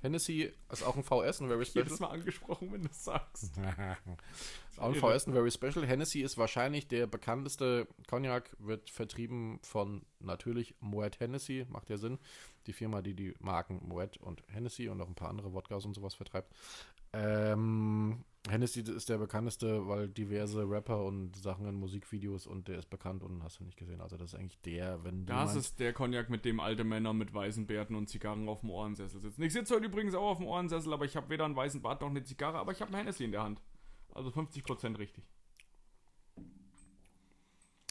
Hennessy ist auch ein VS, ein Very Special. Jedes Mal angesprochen, wenn du es sagst. Auch ein VS, ein Very Special. Hennessy ist wahrscheinlich der bekannteste Cognac, wird vertrieben von natürlich Moet Hennessy, macht ja Sinn. Die Firma, die die Marken Moet und Hennessy und auch ein paar andere Wodkas und sowas vertreibt. Ähm, Hennessy ist der bekannteste, weil diverse Rapper und Sachen in Musikvideos und der ist bekannt und hast du nicht gesehen. Also das ist eigentlich der, wenn Das jemand- ist der Cognac, mit dem alte Männer mit weißen Bärten und Zigarren auf dem Ohrensessel sitzen. Ich sitze heute übrigens auch auf dem Ohrensessel, aber ich habe weder einen weißen Bart noch eine Zigarre, aber ich habe ein Hennessy in der Hand. Also 50% richtig.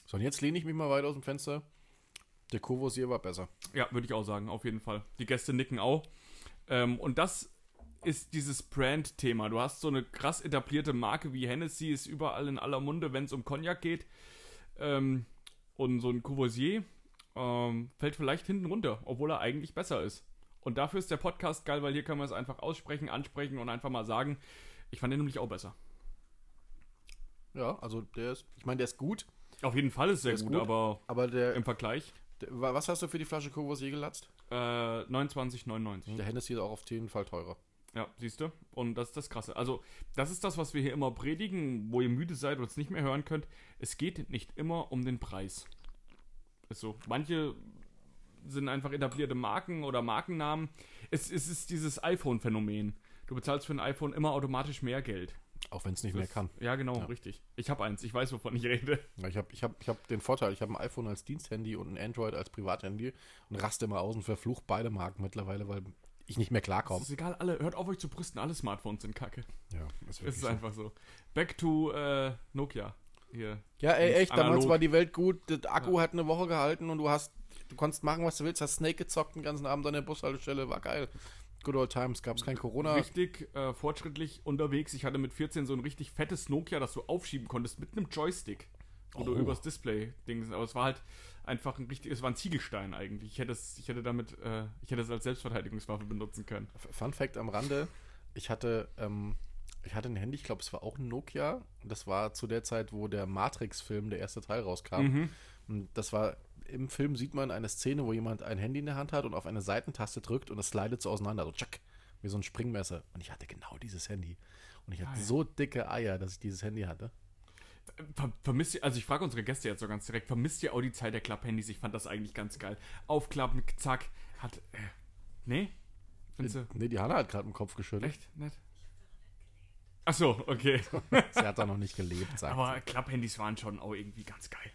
So, und jetzt lehne ich mich mal weiter aus dem Fenster. Der Courvoisier war besser. Ja, würde ich auch sagen, auf jeden Fall. Die Gäste nicken auch. Ähm, und das ist dieses Brand-Thema. Du hast so eine krass etablierte Marke wie Hennessy, ist überall in aller Munde, wenn es um Cognac geht. Ähm, und so ein Courvoisier ähm, fällt vielleicht hinten runter, obwohl er eigentlich besser ist. Und dafür ist der Podcast geil, weil hier können wir es einfach aussprechen, ansprechen und einfach mal sagen, ich fand den nämlich auch besser. Ja, also der ist, ich meine, der ist gut, Auf jeden Fall ist sehr Der ist gut, gut. aber aber der, im Vergleich der, wa- was hast du für die Flasche Courvoisier gelatzt? äh, 29,99. Der Hennessy ist auch auf jeden Fall teurer. Ja, siehst du? Und das ist das Krasse. Also, das ist das, was wir hier immer predigen, wo ihr müde seid und es nicht mehr hören könnt. Es geht nicht immer um den Preis. Ist so. Manche sind einfach etablierte Marken oder Markennamen. Es, es ist dieses iPhone-Phänomen. Du bezahlst für ein iPhone immer automatisch mehr Geld. Auch wenn es nicht mehr Das- kann. Ja, genau, Ja. richtig. Ich habe eins, ich weiß, wovon ich rede. Ja, Ich habe ich hab, ich hab den Vorteil, ich habe ein iPhone als Diensthandy und ein Android als Privathandy und raste immer aus und verflucht beide Marken mittlerweile, weil ich nicht mehr klarkomme. ist egal, alle, hört auf euch zu brüsten, alle Smartphones sind kacke. Ja, ist Es ist so. einfach so. Back to äh, Nokia. Hier. ja, ey, echt, damals Analog. war die Welt gut, der Akku hat eine Woche gehalten und du hast, du konntest machen, was du willst, hast Snake gezockt den ganzen Abend an der Bushaltestelle, war geil. Good old times, gab es kein Corona. richtig äh, fortschrittlich unterwegs. Ich hatte mit 14 so ein richtig fettes Nokia, das du aufschieben konntest mit einem Joystick. Du Oh. übers Display Dings. Aber es war halt einfach ein richtig, es war ein Ziegelstein eigentlich. Ich hätte es, ich hätte damit, äh, ich hätte es als Selbstverteidigungswaffe benutzen können. Fun Fact am Rande: Ich hatte, ähm, ich hatte ein Handy, ich glaube, es war auch ein Nokia. Das war zu der Zeit, wo der Matrix-Film, der erste Teil, rauskam. Mhm. Und das war im Film sieht man eine Szene, wo jemand ein Handy in der Hand hat und auf eine Seitentaste drückt und es slidet so auseinander, so tschack, wie so ein Springmesser. Und ich hatte genau dieses Handy. Und ich hatte Geil. so dicke Eier, dass ich dieses Handy hatte. Ver vermisst ihr, also ich frage unsere Gäste jetzt so ganz direkt, vermisst ihr auch die Zeit der Klapphandys? Ich fand das eigentlich ganz geil. Aufklappen, zack, hat, äh, nee? Findest du? Nee, die Hanna hat gerade im Kopf geschüttelt. Echt? Nett? Ach so, okay. Sie hat da noch nicht gelebt, sagt Aber Klapphandys waren schon auch irgendwie ganz geil.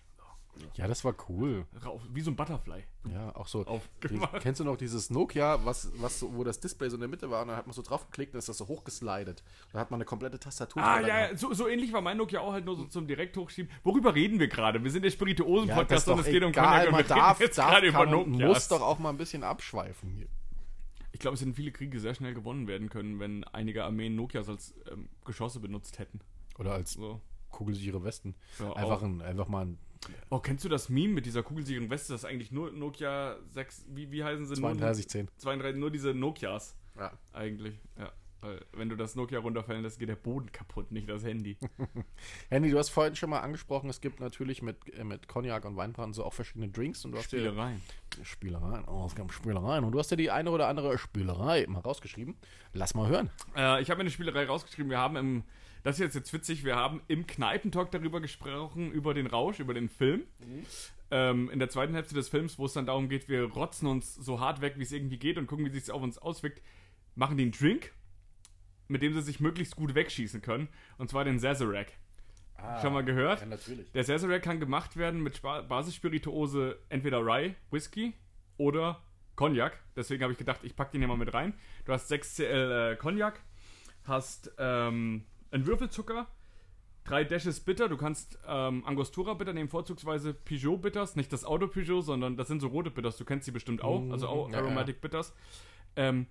Ja, das war cool. Wie so ein Butterfly. Ja, auch so. Aufgemacht. kennst du noch dieses Nokia, was, was wo das Display so in der Mitte war und dann hat man so drauf geklickt und ist das so hochgeslidet. Da hat man eine komplette Tastatur. Ah, ja, ja, so, so ähnlich war mein Nokia auch halt nur so zum direkt hochschieben. Worüber reden wir gerade? Wir sind der Ja, Spirituosen-Podcast doch und es geht um Cognac und man wir darf, jetzt darf gerade über Nokias. muss doch auch mal ein bisschen abschweifen hier. Ich glaube, es hätten viele Kriege sehr schnell gewonnen werden können, wenn einige Armeen Nokias als ähm, Geschosse benutzt hätten. Oder als So. kugelsichere Westen. Ja, Einfach, ein, einfach mal ein Oh, kennst du das Meme mit dieser kugelsicheren Weste? Das ist eigentlich nur Nokia 6, wie, wie heißen sie? 3210. Nur, 32, nur diese Nokias Ja. eigentlich, ja. Weil wenn du das Nokia runterfallen lässt, geht der Boden kaputt, nicht das Handy. Handy, du hast vorhin schon mal angesprochen, es gibt natürlich mit, äh, mit Cognac und Weinbrand so auch verschiedene Drinks und du hast dir Spielereien. Spielereien, oh, es gab Spielereien und du hast dir die eine oder andere Spielerei mal rausgeschrieben. Lass mal hören. Äh, ich habe mir eine Spielerei rausgeschrieben. Wir haben im, das ist jetzt, jetzt witzig, wir haben im Kneipentalk darüber gesprochen, über den Rausch, über den Film. Ähm, in der zweiten Hälfte des Films, wo es dann darum geht, wir rotzen uns so hart weg, wie es irgendwie geht und gucken, wie sich es auf uns auswirkt, machen die einen Drink, mit dem sie sich möglichst gut wegschießen können. Und zwar den Sazerac. Schon mal gehört? Ja, natürlich. Der Sazerac kann gemacht werden mit Basisspirituose, entweder Rye, Whisky oder Cognac. Deswegen habe ich gedacht, ich packe den hier mal mit rein. Du hast 6 CL äh, Cognac, hast ähm, einen Würfelzucker, drei Dashes Bitter. Du kannst ähm, Angostura Bitter nehmen, vorzugsweise Peugeot Bitters. Nicht das Auto Peugeot, sondern das sind so rote Bitters. Du kennst sie bestimmt auch. Also auch ja, Aromatic Bitters. Ähm,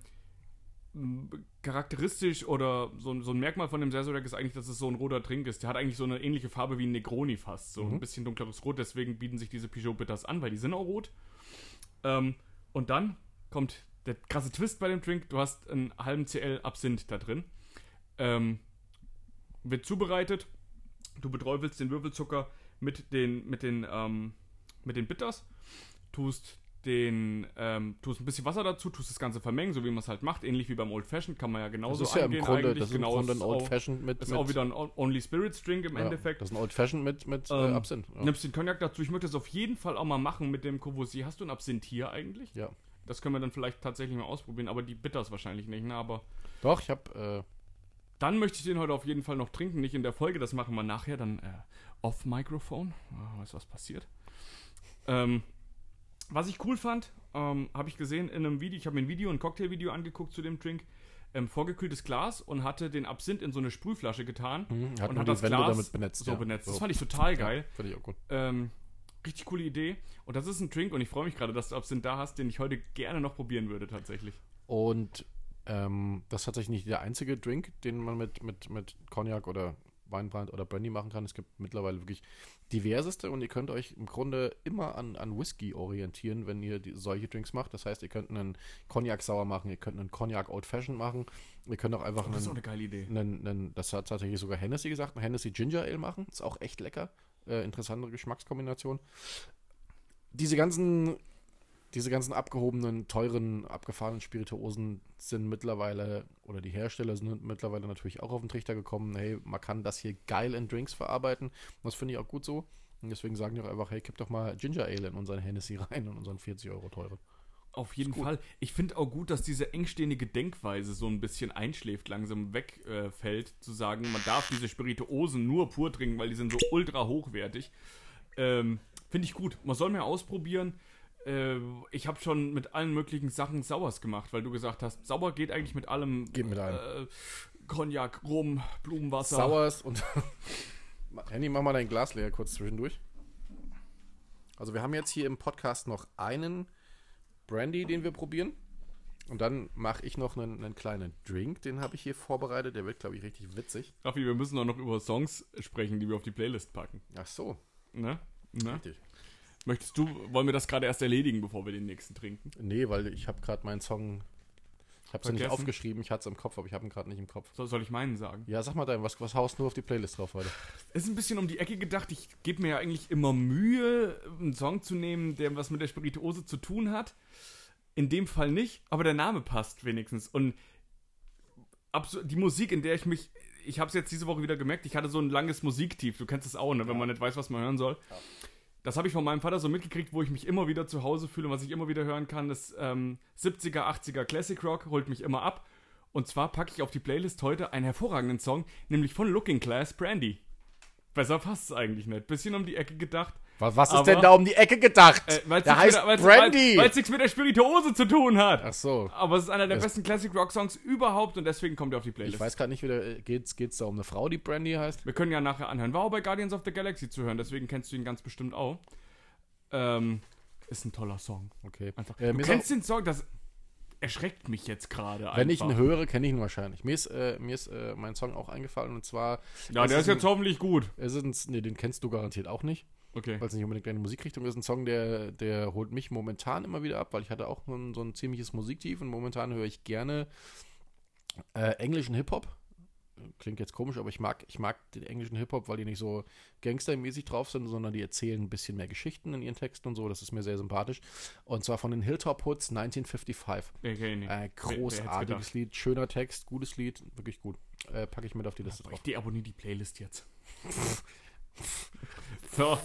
charakteristisch oder so, so ein Merkmal von dem Sazerac ist eigentlich, dass es so ein roter Trink ist. Der hat eigentlich so eine ähnliche Farbe wie ein Negroni fast. So ein bisschen dunkleres Rot. Deswegen bieten sich diese Peugeot Bitters an, weil die sind auch rot. Ähm, und dann kommt der krasse Twist bei dem Drink. Du hast einen halben CL Absinth da drin. Ähm, wird zubereitet. Du beträufelst den Würfelzucker mit den, mit den, ähm, mit den Bitters. Tust den, ähm, tust ein bisschen Wasser dazu, tust das Ganze vermengen, so wie man es halt macht. Ähnlich wie beim Old Fashioned kann man ja Das genauso ist ja im Grunde, eigentlich. das ist im Genau, Grunde ist ein Old auch- Fashioned mit, ist mit auch wieder ein Only Spirits Drink im ja, Endeffekt. Das ist ein Old Fashioned mit, mit Ähm, äh, Absinth. Ja. Nimmst den Cognac dazu. Ich möchte das auf jeden Fall auch mal machen mit dem Courvoisier. Hast du ein Absinth hier eigentlich? ja. Das können wir dann vielleicht tatsächlich mal ausprobieren, aber die Bitters wahrscheinlich nicht, ne? Aber Doch, ich habe dann möchte ich den heute auf jeden Fall noch trinken. Nicht in der Folge, das machen wir nachher dann äh, off Mikrofon. Ah, weiß, was passiert. Ähm, was ich cool fand, ähm, habe ich gesehen in einem Video, ich habe mir ein Video, ein Cocktailvideo angeguckt zu dem Drink. Ähm, vorgekühltes Glas und hatte den Absinth in so eine Sprühflasche getan Mhm, hat und hat das Wände Glas damit benetzt, so ja. benetzt. Das fand ich total geil. Finde ich auch gut. Ähm, richtig coole Idee. Und das ist ein Drink und ich freue mich gerade, dass du Absinth da hast, den ich heute gerne noch probieren würde tatsächlich. Und ähm, das ist tatsächlich nicht der einzige Drink, den man mit, mit, mit Cognac oder Weinbrand oder Brandy machen kann. Es gibt mittlerweile wirklich diverseste und ihr könnt euch im Grunde immer an, an Whisky orientieren, wenn ihr die, solche Drinks macht. Das heißt, ihr könnt einen Cognac sauer machen, ihr könnt einen Cognac Old Fashioned machen, ihr könnt auch einfach Oh, das ist einen, eine geile Idee. einen, einen, das hat tatsächlich sogar Hennessy gesagt, einen Hennessy Ginger Ale machen. Ist auch echt lecker. Äh, interessante Geschmackskombination. Diese ganzen, diese ganzen abgehobenen, teuren, abgefahrenen Spirituosen sind mittlerweile, oder die Hersteller sind mittlerweile natürlich auch auf den Trichter gekommen, hey, man kann das hier geil in Drinks verarbeiten. Und das finde ich auch gut so. Und deswegen sagen die auch einfach, hey, kipp doch mal Ginger Ale in unseren Hennessy rein, in unseren 40 Euro teuren. Auf jeden Fall. Ich finde auch gut, dass diese engständige Denkweise so ein bisschen einschläft, langsam wegfällt, äh, zu sagen, man darf diese Spirituosen nur pur trinken, weil die sind so ultra hochwertig. Ähm, finde ich gut. Man soll mehr ausprobieren. Äh, ich habe schon mit allen möglichen Sachen Sauers gemacht, weil du gesagt hast, sauer geht eigentlich mit allem. Geht mit allem. Äh, Cognac, Rum, Blumenwasser. Sauers und. Henny, mach mal dein Glas leer kurz zwischendurch. Also, wir haben jetzt hier im Podcast noch einen Brandy, den wir probieren. Und dann mache ich noch einen, einen kleinen Drink, den habe ich hier vorbereitet. Der wird, glaube ich, richtig witzig. Raffi, wir müssen auch noch über Songs sprechen, die wir auf die Playlist packen. Ach so, Ne? Ne? richtig. Möchtest du, wollen wir das gerade erst erledigen, bevor wir den nächsten trinken? Nee, weil ich habe gerade meinen Song. Ich habe es nicht aufgeschrieben, ich hatte es im Kopf, aber ich habe ihn gerade nicht im Kopf. So, soll ich meinen sagen? Ja, sag mal dein, was, was haust du auf die Playlist drauf heute? Es ist ein bisschen um die Ecke gedacht. Ich gebe mir ja eigentlich immer Mühe, einen Song zu nehmen, der was mit der Spirituose zu tun hat. In dem Fall nicht, aber der Name passt wenigstens. Und die Musik, in der ich mich. Ich habe es jetzt diese Woche wieder gemerkt, ich hatte so ein langes Musiktief. Du kennst es auch, ne, wenn man nicht weiß, was man hören soll. Das habe ich von meinem Vater so mitgekriegt, wo ich mich immer wieder zu Hause fühle was ich immer wieder hören kann, ist ähm, 70er, 80er Classic Rock, holt mich immer ab. Und zwar packe ich auf die Playlist heute einen hervorragenden Song, nämlich von Looking Glass Brandy. Besser passt es eigentlich nicht. Bisschen um die Ecke gedacht. Was, was ist denn da um die Ecke gedacht? Äh, weil's heißt mit, Brandy! Weil es nichts mit der Spirituose zu tun hat. Ach so. Aber es ist einer der Das- besten Classic Rock Songs überhaupt und deswegen kommt er auf die Playlist. Ich weiß gerade nicht, wie der, geht's, geht's da um eine Frau, die Brandy heißt? Wir können ja nachher anhören. War auch bei Guardians of the Galaxy zu hören, deswegen kennst du ihn ganz bestimmt auch. Ähm, ist ein toller Song. Okay. Einfach. Äh, du kennst den Song, das erschreckt mich jetzt gerade. Wenn ich ihn höre, kenne ich ihn wahrscheinlich. Mir ist, äh, mir ist äh, mein Song auch eingefallen und zwar. Ja, der ist ein- jetzt hoffentlich gut. Es ist ein, nee, den kennst du garantiert auch nicht, Okay. weil es nicht unbedingt deine Musikrichtung ist. Ein Song, der, der holt mich momentan immer wieder ab, weil ich hatte auch so ein, so ein ziemliches Musiktief und momentan höre ich gerne Äh, englischen Hip-Hop. Klingt jetzt komisch, aber ich mag, ich mag den englischen Hip-Hop, weil die nicht so gangstermäßig drauf sind, sondern die erzählen ein bisschen mehr Geschichten in ihren Texten und so. Das ist mir sehr sympathisch. Und zwar von den Hilltop Hoods 1955. Okay, nee. Äh, großartiges? Lied, schöner Text, gutes Lied, wirklich gut. Äh, packe ich mit auf die Liste Ich drauf. deabonniere die Playlist jetzt. so.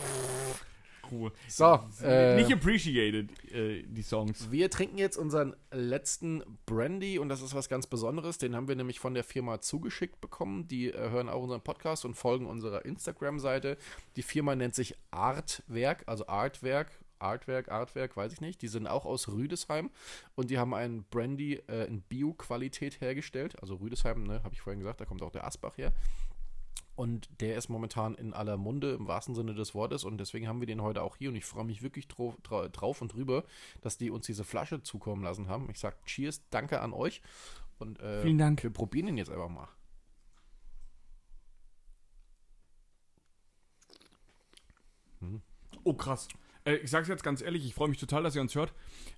Ruhe. So, äh, Nicht appreciated, äh, die Songs. Wir trinken jetzt unseren letzten Brandy und das ist was ganz Besonderes. Den haben wir nämlich von der Firma zugeschickt bekommen. Die äh, hören auch unseren Podcast und folgen unserer Instagram-Seite. Die Firma nennt sich Artwerk, also Artwerk. Artwerk, Artwerk, weiß ich nicht. Die sind auch aus Rüdesheim und die haben einen Brandy äh, in Bio-Qualität hergestellt. Also Rüdesheim, ne, habe ich vorhin gesagt, da kommt auch der Asbach her. Und der ist momentan in aller Munde im wahrsten Sinne des Wortes und deswegen haben wir den heute auch hier und ich freue mich wirklich drauf, dra- drauf und drüber, dass die uns diese Flasche zukommen lassen haben. Ich sage Cheers, danke an euch und äh, Vielen Dank. wir probieren ihn jetzt einfach mal. Oh, krass. Äh, ich sag's jetzt ganz ehrlich, ich freue mich total, dass ihr uns hört.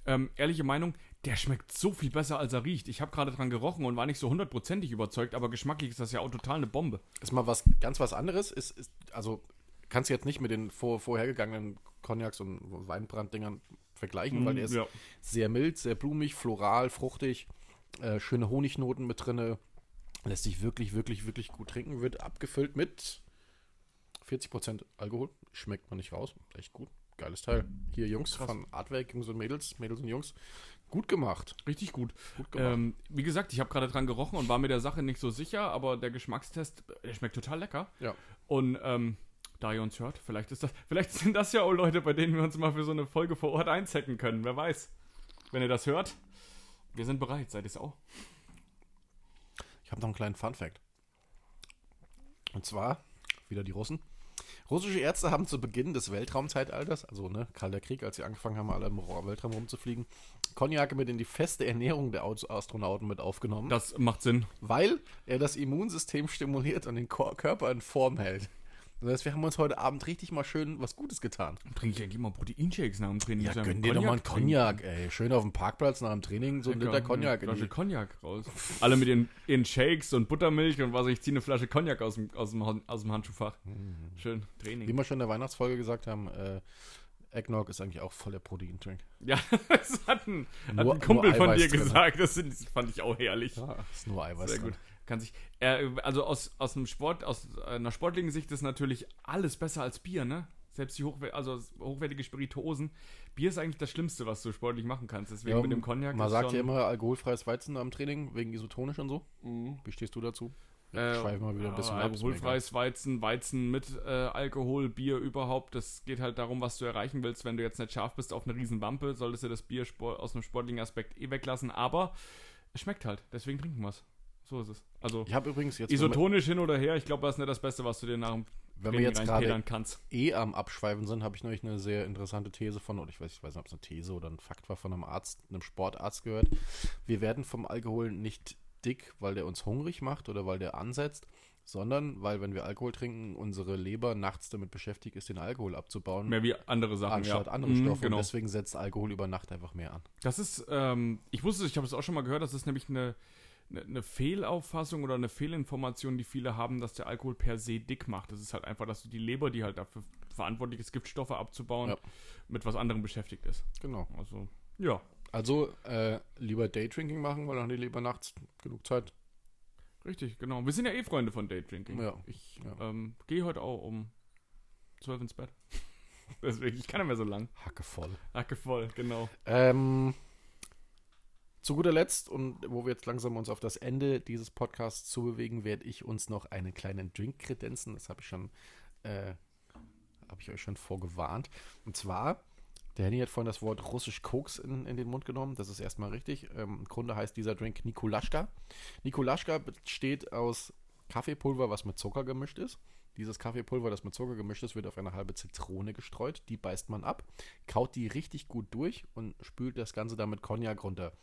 Ähm, ehrliche Meinung, der schmeckt so viel besser, als er riecht. Ich habe gerade dran gerochen und war nicht so hundertprozentig überzeugt, aber geschmacklich ist das ja auch total eine Bombe. Ist mal was ganz was anderes. Ist, ist also kannst du jetzt nicht mit den vor, vorhergegangenen Cognacs und Weinbranddingern vergleichen, weil der ist ja. sehr mild, sehr blumig, floral, fruchtig, äh, schöne Honignoten mit drinne. Lässt sich wirklich, wirklich, wirklich gut trinken. Wird abgefüllt mit 40% Alkohol. Schmeckt man nicht raus. Echt gut. Geiles Teil. Hier Jungs von Artwerk, Jungs und Mädels, Mädels und Jungs. Gut gemacht. Richtig gut. Gut gemacht. Ähm, wie gesagt, ich habe gerade dran gerochen und war mir der Sache nicht so sicher, aber der Geschmackstest, der schmeckt total lecker. Ja. Und ähm, da ihr uns hört, vielleicht ist das, vielleicht sind das ja auch Leute, bei denen wir uns mal für so eine Folge vor Ort einzecken können. Wer weiß. Wenn ihr das hört, wir sind bereit. Seid ihr es auch? Ich habe noch einen kleinen Fun-Fact. Und zwar, wieder die Russen. Russische Ärzte haben zu Beginn des Weltraumzeitalters, also ne, Kalter Krieg, als sie angefangen haben, alle im Weltraum rumzufliegen, Cognac mit in die feste Ernährung der Astronauten mit aufgenommen, Das macht Sinn. weil er das Immunsystem stimuliert und den Körper in Form hält. Das heißt, wir haben uns heute Abend richtig mal schön was Gutes getan. Trinke ich eigentlich mal Proteinshakes nach dem Training. Ja, gönn dir doch mal einen. Cognac, ey. Schön auf dem Parkplatz nach dem Training, so ein Liter Cognac. Eine in Flasche die- Cognac raus. Alle mit ihren, ihren Shakes und Buttermilch und was ich ziehe eine Flasche Cognac aus dem, aus dem, aus dem Handschuhfach. Schön, Wie Training. wir schon in der Weihnachtsfolge gesagt haben, äh, Eggnog ist eigentlich auch voll der Proteindrink. Ja, das hat ein, hat Nur- ein Kumpel von dir drin. gesagt. Das, sind, das fand ich auch herrlich. Ja, ist nur Eiweiß Sehr drin. gut. Kann sich, äh, also aus, aus dem Sport, aus einer sportlichen Sicht ist natürlich alles besser als Bier, ne? Selbst die hochwer also hochwertige Spirituosen. Bier ist eigentlich das Schlimmste, was du sportlich machen kannst. Deswegen Ja, mit dem Cognac. Man sagt ja immer alkoholfreies Weizen am Training, wegen isotonisch und so. Wie stehst du dazu? Äh, schweifen wir wieder ein bisschen Alkoholfreies Weizen, Weizen mit äh, Alkohol, Bier überhaupt. Das geht halt darum, was du erreichen willst. Wenn du jetzt nicht scharf bist auf eine Riesenwampe, solltest du das Bier aus einem sportlichen Aspekt eh weglassen. Aber es schmeckt halt. Deswegen trinken wir es. So ist es. Also Ich habe übrigens jetzt, isotonisch hin oder her, ich glaube, das ist nicht das Beste, was du dir nach dem wenn wir jetzt gerade eh am Abschweifen sind, habe ich neulich eine sehr interessante These von, oder ich weiß, ich weiß nicht, ob es eine These oder ein Fakt war, von einem Arzt, einem Sportarzt gehört. Wir werden vom Alkohol nicht dick, weil der uns hungrig macht oder weil der ansetzt, sondern weil, wenn wir Alkohol trinken, unsere Leber nachts damit beschäftigt ist, den Alkohol abzubauen. Mehr wie andere Sachen, anstatt ja. andere Mhm, Stoffe. Genau. Und deswegen setzt Alkohol über Nacht einfach mehr an. Das ist, ähm, ich wusste, ich habe es auch schon mal gehört, das ist nämlich eine, eine, eine Fehlauffassung oder eine Fehlinformation, die viele haben, dass der Alkohol per se dick macht. Das ist halt einfach, dass die Leber, die halt dafür verantwortlich ist, Giftstoffe abzubauen, Ja. mit was anderem beschäftigt ist. Genau. Also, ja, Also äh, lieber Daydrinking machen, weil dann die Leber nachts genug Zeit. richtig, genau. Wir sind ja eh Freunde von Daydrinking. Ja, Ich ja. ähm, gehe heute auch um 12 ins Bett. Deswegen, ich kann ja mehr so lang. Hacke voll. Hacke voll, genau. Ähm, zu guter Letzt und wo wir jetzt langsam uns auf das Ende dieses Podcasts zubewegen, werde ich uns noch einen kleinen Drink kredenzen. Das habe ich schon, äh, habe ich euch schon vorgewarnt. Und zwar, der Henny hat vorhin das Wort russisch Koks in, in den Mund genommen. Das ist erstmal richtig. Ähm, Im Grunde heißt dieser Drink Nikolaschka. Nikolaschka besteht aus Kaffeepulver, was mit Zucker gemischt ist. Dieses Kaffeepulver, das mit Zucker gemischt ist, wird auf eine halbe Zitrone gestreut. Die beißt man ab, kaut die richtig gut durch und spült das Ganze dann mit Cognac runter.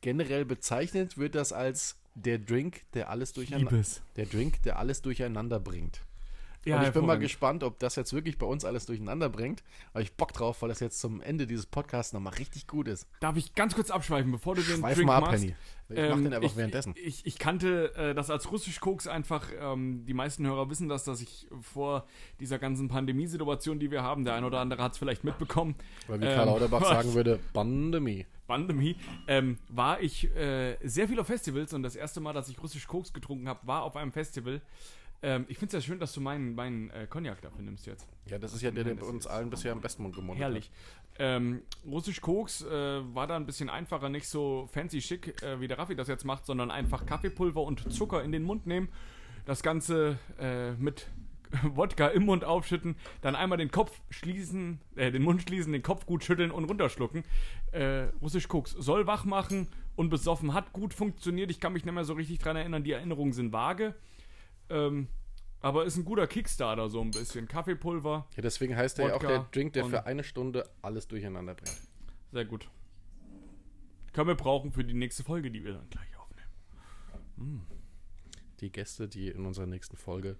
Generell bezeichnet wird das als der Drink, der alles durcheinander, der Drink, der alles durcheinander bringt. Ja, und ich bin mal gespannt, ob das jetzt wirklich bei uns alles durcheinander bringt. Aber ich Bock drauf, weil das jetzt zum Ende dieses Podcasts nochmal richtig gut ist. Darf ich ganz kurz abschweifen, bevor du den Schweif Drink mal ab, machst? Henny. Ich mach Ähm, den einfach ich, währenddessen. Ich, ich kannte äh, das als Russisch-Koks einfach. Ähm, die meisten Hörer wissen das, dass ich vor dieser ganzen Pandemiesituation, die wir haben, der ein oder andere hat es vielleicht mitbekommen, Weil wie ähm, Karl Lauterbach was? sagen würde, Pandemie. Pandemie, ähm, war ich äh, sehr viel auf Festivals und das erste Mal, dass ich Russisch Koks getrunken habe, war auf einem Festival. Ähm, ich finde es ja schön, dass du meinen, meinen äh, Cognac dafür nimmst jetzt. Ja, das ist ja der, der bei uns allen bisher am besten gemundet Herrlich. Ähm, Russisch Koks äh, war da ein bisschen einfacher, nicht so fancy schick, äh, wie der Raffi das jetzt macht, sondern einfach Kaffeepulver und Zucker in den Mund nehmen, das Ganze äh, mit Wodka im Mund aufschütten, dann einmal den Kopf schließen, äh, den Mund schließen, den Kopf gut schütteln und runterschlucken. Äh, Russisch Koks soll wach machen und besoffen, hat gut funktioniert. Ich kann mich nicht mehr so richtig dran erinnern, die Erinnerungen sind vage. Ähm, aber ist ein guter Kickstarter, so ein bisschen. Kaffeepulver, Ja, deswegen heißt er ja auch der Drink, der für eine Stunde alles durcheinander bringt. Sehr gut. Können wir brauchen für die nächste Folge, die wir dann gleich aufnehmen. Die Gäste, die in unserer nächsten Folge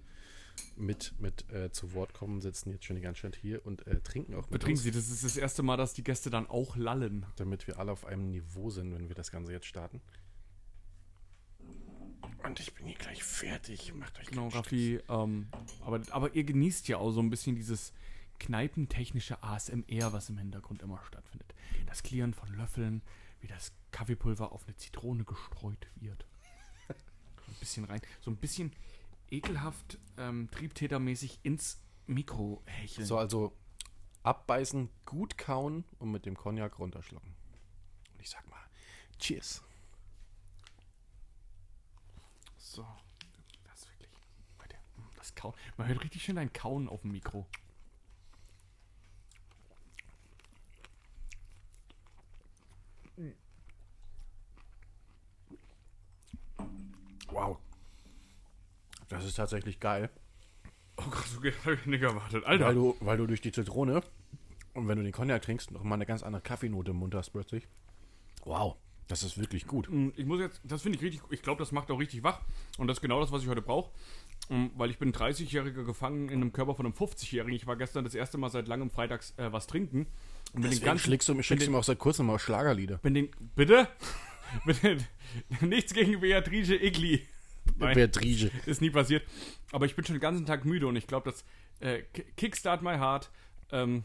mit, mit äh, zu Wort kommen, sitzen jetzt schon die ganze Zeit hier und äh, trinken auch mit Betrinken uns, Sie, das ist das erste Mal, dass die Gäste dann auch lallen. damit wir alle auf einem Niveau sind, wenn wir das Ganze jetzt starten. Und ich bin hier gleich fertig. Macht euch Genau, Raffi. Ähm, aber, aber ihr genießt ja auch so ein bisschen dieses kneipentechnische ASMR, was im Hintergrund immer stattfindet. Das Klirren von Löffeln, wie das Kaffeepulver auf eine Zitrone gestreut wird. ein bisschen rein. So ein bisschen ekelhaft, ähm, triebtätermäßig ins Mikro hecheln. So, also abbeißen, gut kauen und mit dem Cognac runterschlucken. Und ich sag mal, cheers. So, das ist wirklich. Leute, Das Kauen. Man hört richtig schön ein Kauen auf dem Mikro. Wow. Das ist tatsächlich geil. Oh Gott, so habe ich nicht erwartet. Alter. Weil du, weil du durch die Zitrone und wenn du den Cognac trinkst, noch mal eine ganz andere Kaffeenote im Mund hast plötzlich. Wow, das ist wirklich gut. Mm, Ich muss jetzt, das finde ich richtig, ich glaube, das macht auch richtig wach. Und das ist genau das, was ich heute brauche. Weil ich bin ein 30-Jähriger gefangen in einem Körper von einem 50-Jährigen. Ich war gestern das erste Mal seit langem freitags äh, was trinken. Und bin den ganzen, schlägst du, schickst du mir auch seit kurzem mal Schlagerlieder. bin den, bitte? Nichts gegen Beatrice Igli. Nein. Beatrice. ist nie passiert. Aber ich bin schon den ganzen Tag müde und ich glaube, das äh, Ki- Kickstart My Heart ähm,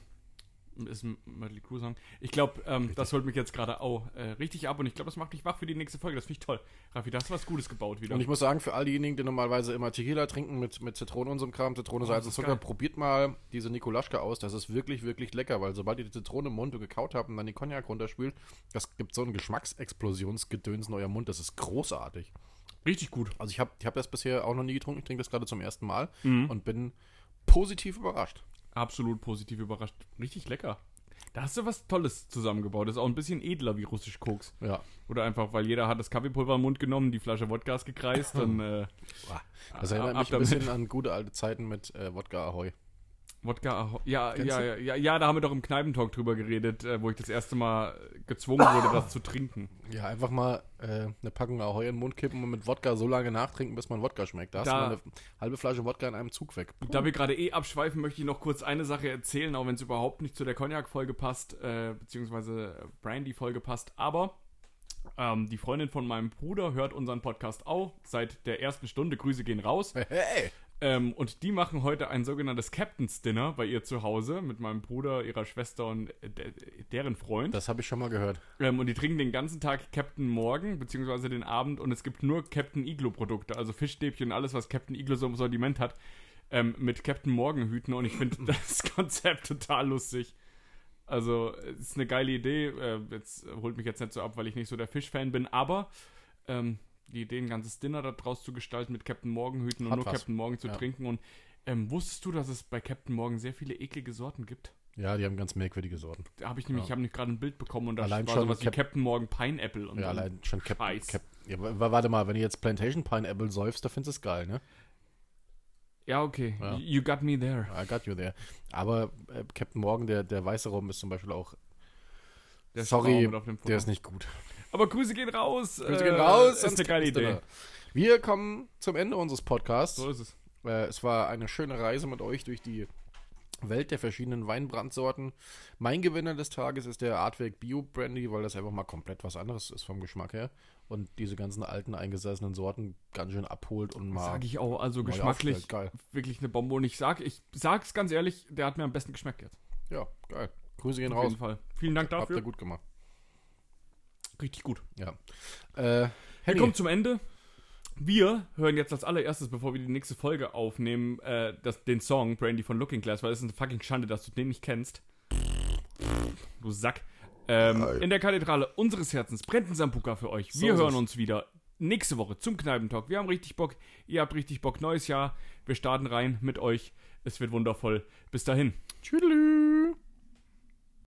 ist ein Mötley Crüe Song. Ich glaube, ähm, das holt mich jetzt gerade auch äh, richtig ab und ich glaube, das macht dich wach für die nächste Folge. Das finde ich toll. Raffi, da hast du was Gutes gebaut wieder. Und ich muss sagen, für all diejenigen, die normalerweise immer Tequila trinken mit, mit Zitrone und so Kram, Zitrone, Salz das und Zucker, geil. probiert mal diese Nikolaschka aus. Das ist wirklich, wirklich lecker, weil sobald ihr die Zitrone im Mund und gekaut habt und dann den Cognac runterspült, das gibt so ein Geschmacksexplosionsgedöns in eurem Mund. Das ist großartig. richtig gut. Also ich habe ich hab das bisher auch noch nie getrunken. Ich trinke das gerade zum ersten Mal Mhm. und bin positiv überrascht. Absolut positiv überrascht. Richtig lecker. Da hast du was Tolles zusammengebaut. Das ist auch ein bisschen edler wie russisch Koks. Ja. Oder einfach, weil jeder hat das Kaffeepulver im Mund genommen, die Flasche Wodka ist gekreist, dann äh, Das erinnert mich ein bisschen an gute alte Zeiten mit äh, Wodka Ahoi. Wodka. Ja, ja, ja, ja, ja, da haben wir doch im Kneipentalk drüber geredet, äh, wo ich das erste Mal gezwungen wurde, das zu trinken. Ja, einfach mal äh, eine Packung Ahoi in den Mund kippen und mit Wodka so lange nachtrinken, bis man Wodka schmeckt. Da hast Da- du mal eine halbe Flasche Wodka in einem Zug weg. Da wir gerade eh abschweifen, möchte ich noch kurz eine Sache erzählen, auch wenn es überhaupt nicht zu der Cognac-Folge passt, äh, beziehungsweise äh, Brandy-Folge passt. Aber ähm, die Freundin von meinem Bruder hört unseren Podcast auch seit der ersten Stunde. Grüße gehen raus. Hey! Ähm, und die machen heute ein sogenanntes Captain's Dinner bei ihr zu Hause mit meinem Bruder, ihrer Schwester und äh, de deren Freund. Das habe ich schon mal gehört. Ähm, und die trinken den ganzen Tag Captain Morgan, beziehungsweise den Abend, und es gibt nur Captain Iglo-Produkte, also Fischstäbchen und alles, was Captain Iglo so im Sortiment hat, ähm, mit Captain Morgan Hüten. Und ich finde das Konzept total lustig. Also, es ist eine geile Idee. Äh, jetzt holt mich jetzt nicht so ab, weil ich nicht so der Fischfan bin, aber ähm, die Idee, ein ganzes Dinner da draus zu gestalten mit Captain Morgan Hüten und Hat nur was. Captain Morgan zu Ja. trinken. Und ähm, wusstest du, dass es bei Captain Morgan sehr viele eklige Sorten gibt? Ja, die haben ganz merkwürdige Sorten. Da habe ich nämlich, Ja. ich habe nämlich gerade ein Bild bekommen und da Allein war schon sowas wie Cap- Captain Morgan Pineapple und Ja, allein schon Cap, Scheiß. Cap ja, wa- warte mal, wenn du jetzt Plantation Pineapple säufst, da findest du es geil, ne? Ja, okay. Ja. You got me there. I got you there. Aber äh, Captain Morgan, der, der weiße Rum, ist zum Beispiel auch. Der sorry, der ist nicht gut. Aber Grüße gehen raus. Grüße äh, gehen raus. Ist ans eine geile Idee. Wir kommen zum Ende unseres Podcasts. So ist es. Äh, es war eine schöne Reise mit euch durch die Welt der verschiedenen Weinbrandsorten. Mein Gewinner des Tages ist der Artweg Bio Brandy, weil das einfach mal komplett was anderes ist vom Geschmack her. Und diese ganzen alten eingesessenen Sorten ganz schön abholt und mal. Sag ich auch, also geschmacklich. Geil. wirklich eine Bombe. Und ich sag, ich sag's ganz ehrlich, der hat mir am besten geschmeckt jetzt. Ja, geil. Grüße gehen Auf raus. jeden Fall. Vielen Dank Habt dafür. ihr gut gemacht. Richtig gut. Ja. Äh, Wir kommen zum Ende. Wir hören jetzt als allererstes, bevor wir die nächste Folge aufnehmen, äh, das, den Song Brandy von Looking Glass, weil es ist eine fucking Schande, dass du den nicht kennst. Du Sack. Ähm, in der Kathedrale unseres Herzens brennt ein Sambuka für euch. So Wir ist hören uns wieder nächste Woche zum Kneipentalk. Wir haben richtig Bock. Ihr habt richtig Bock. Neues Jahr. Wir starten rein mit euch. Es wird wundervoll. Bis dahin. Tschüdelü.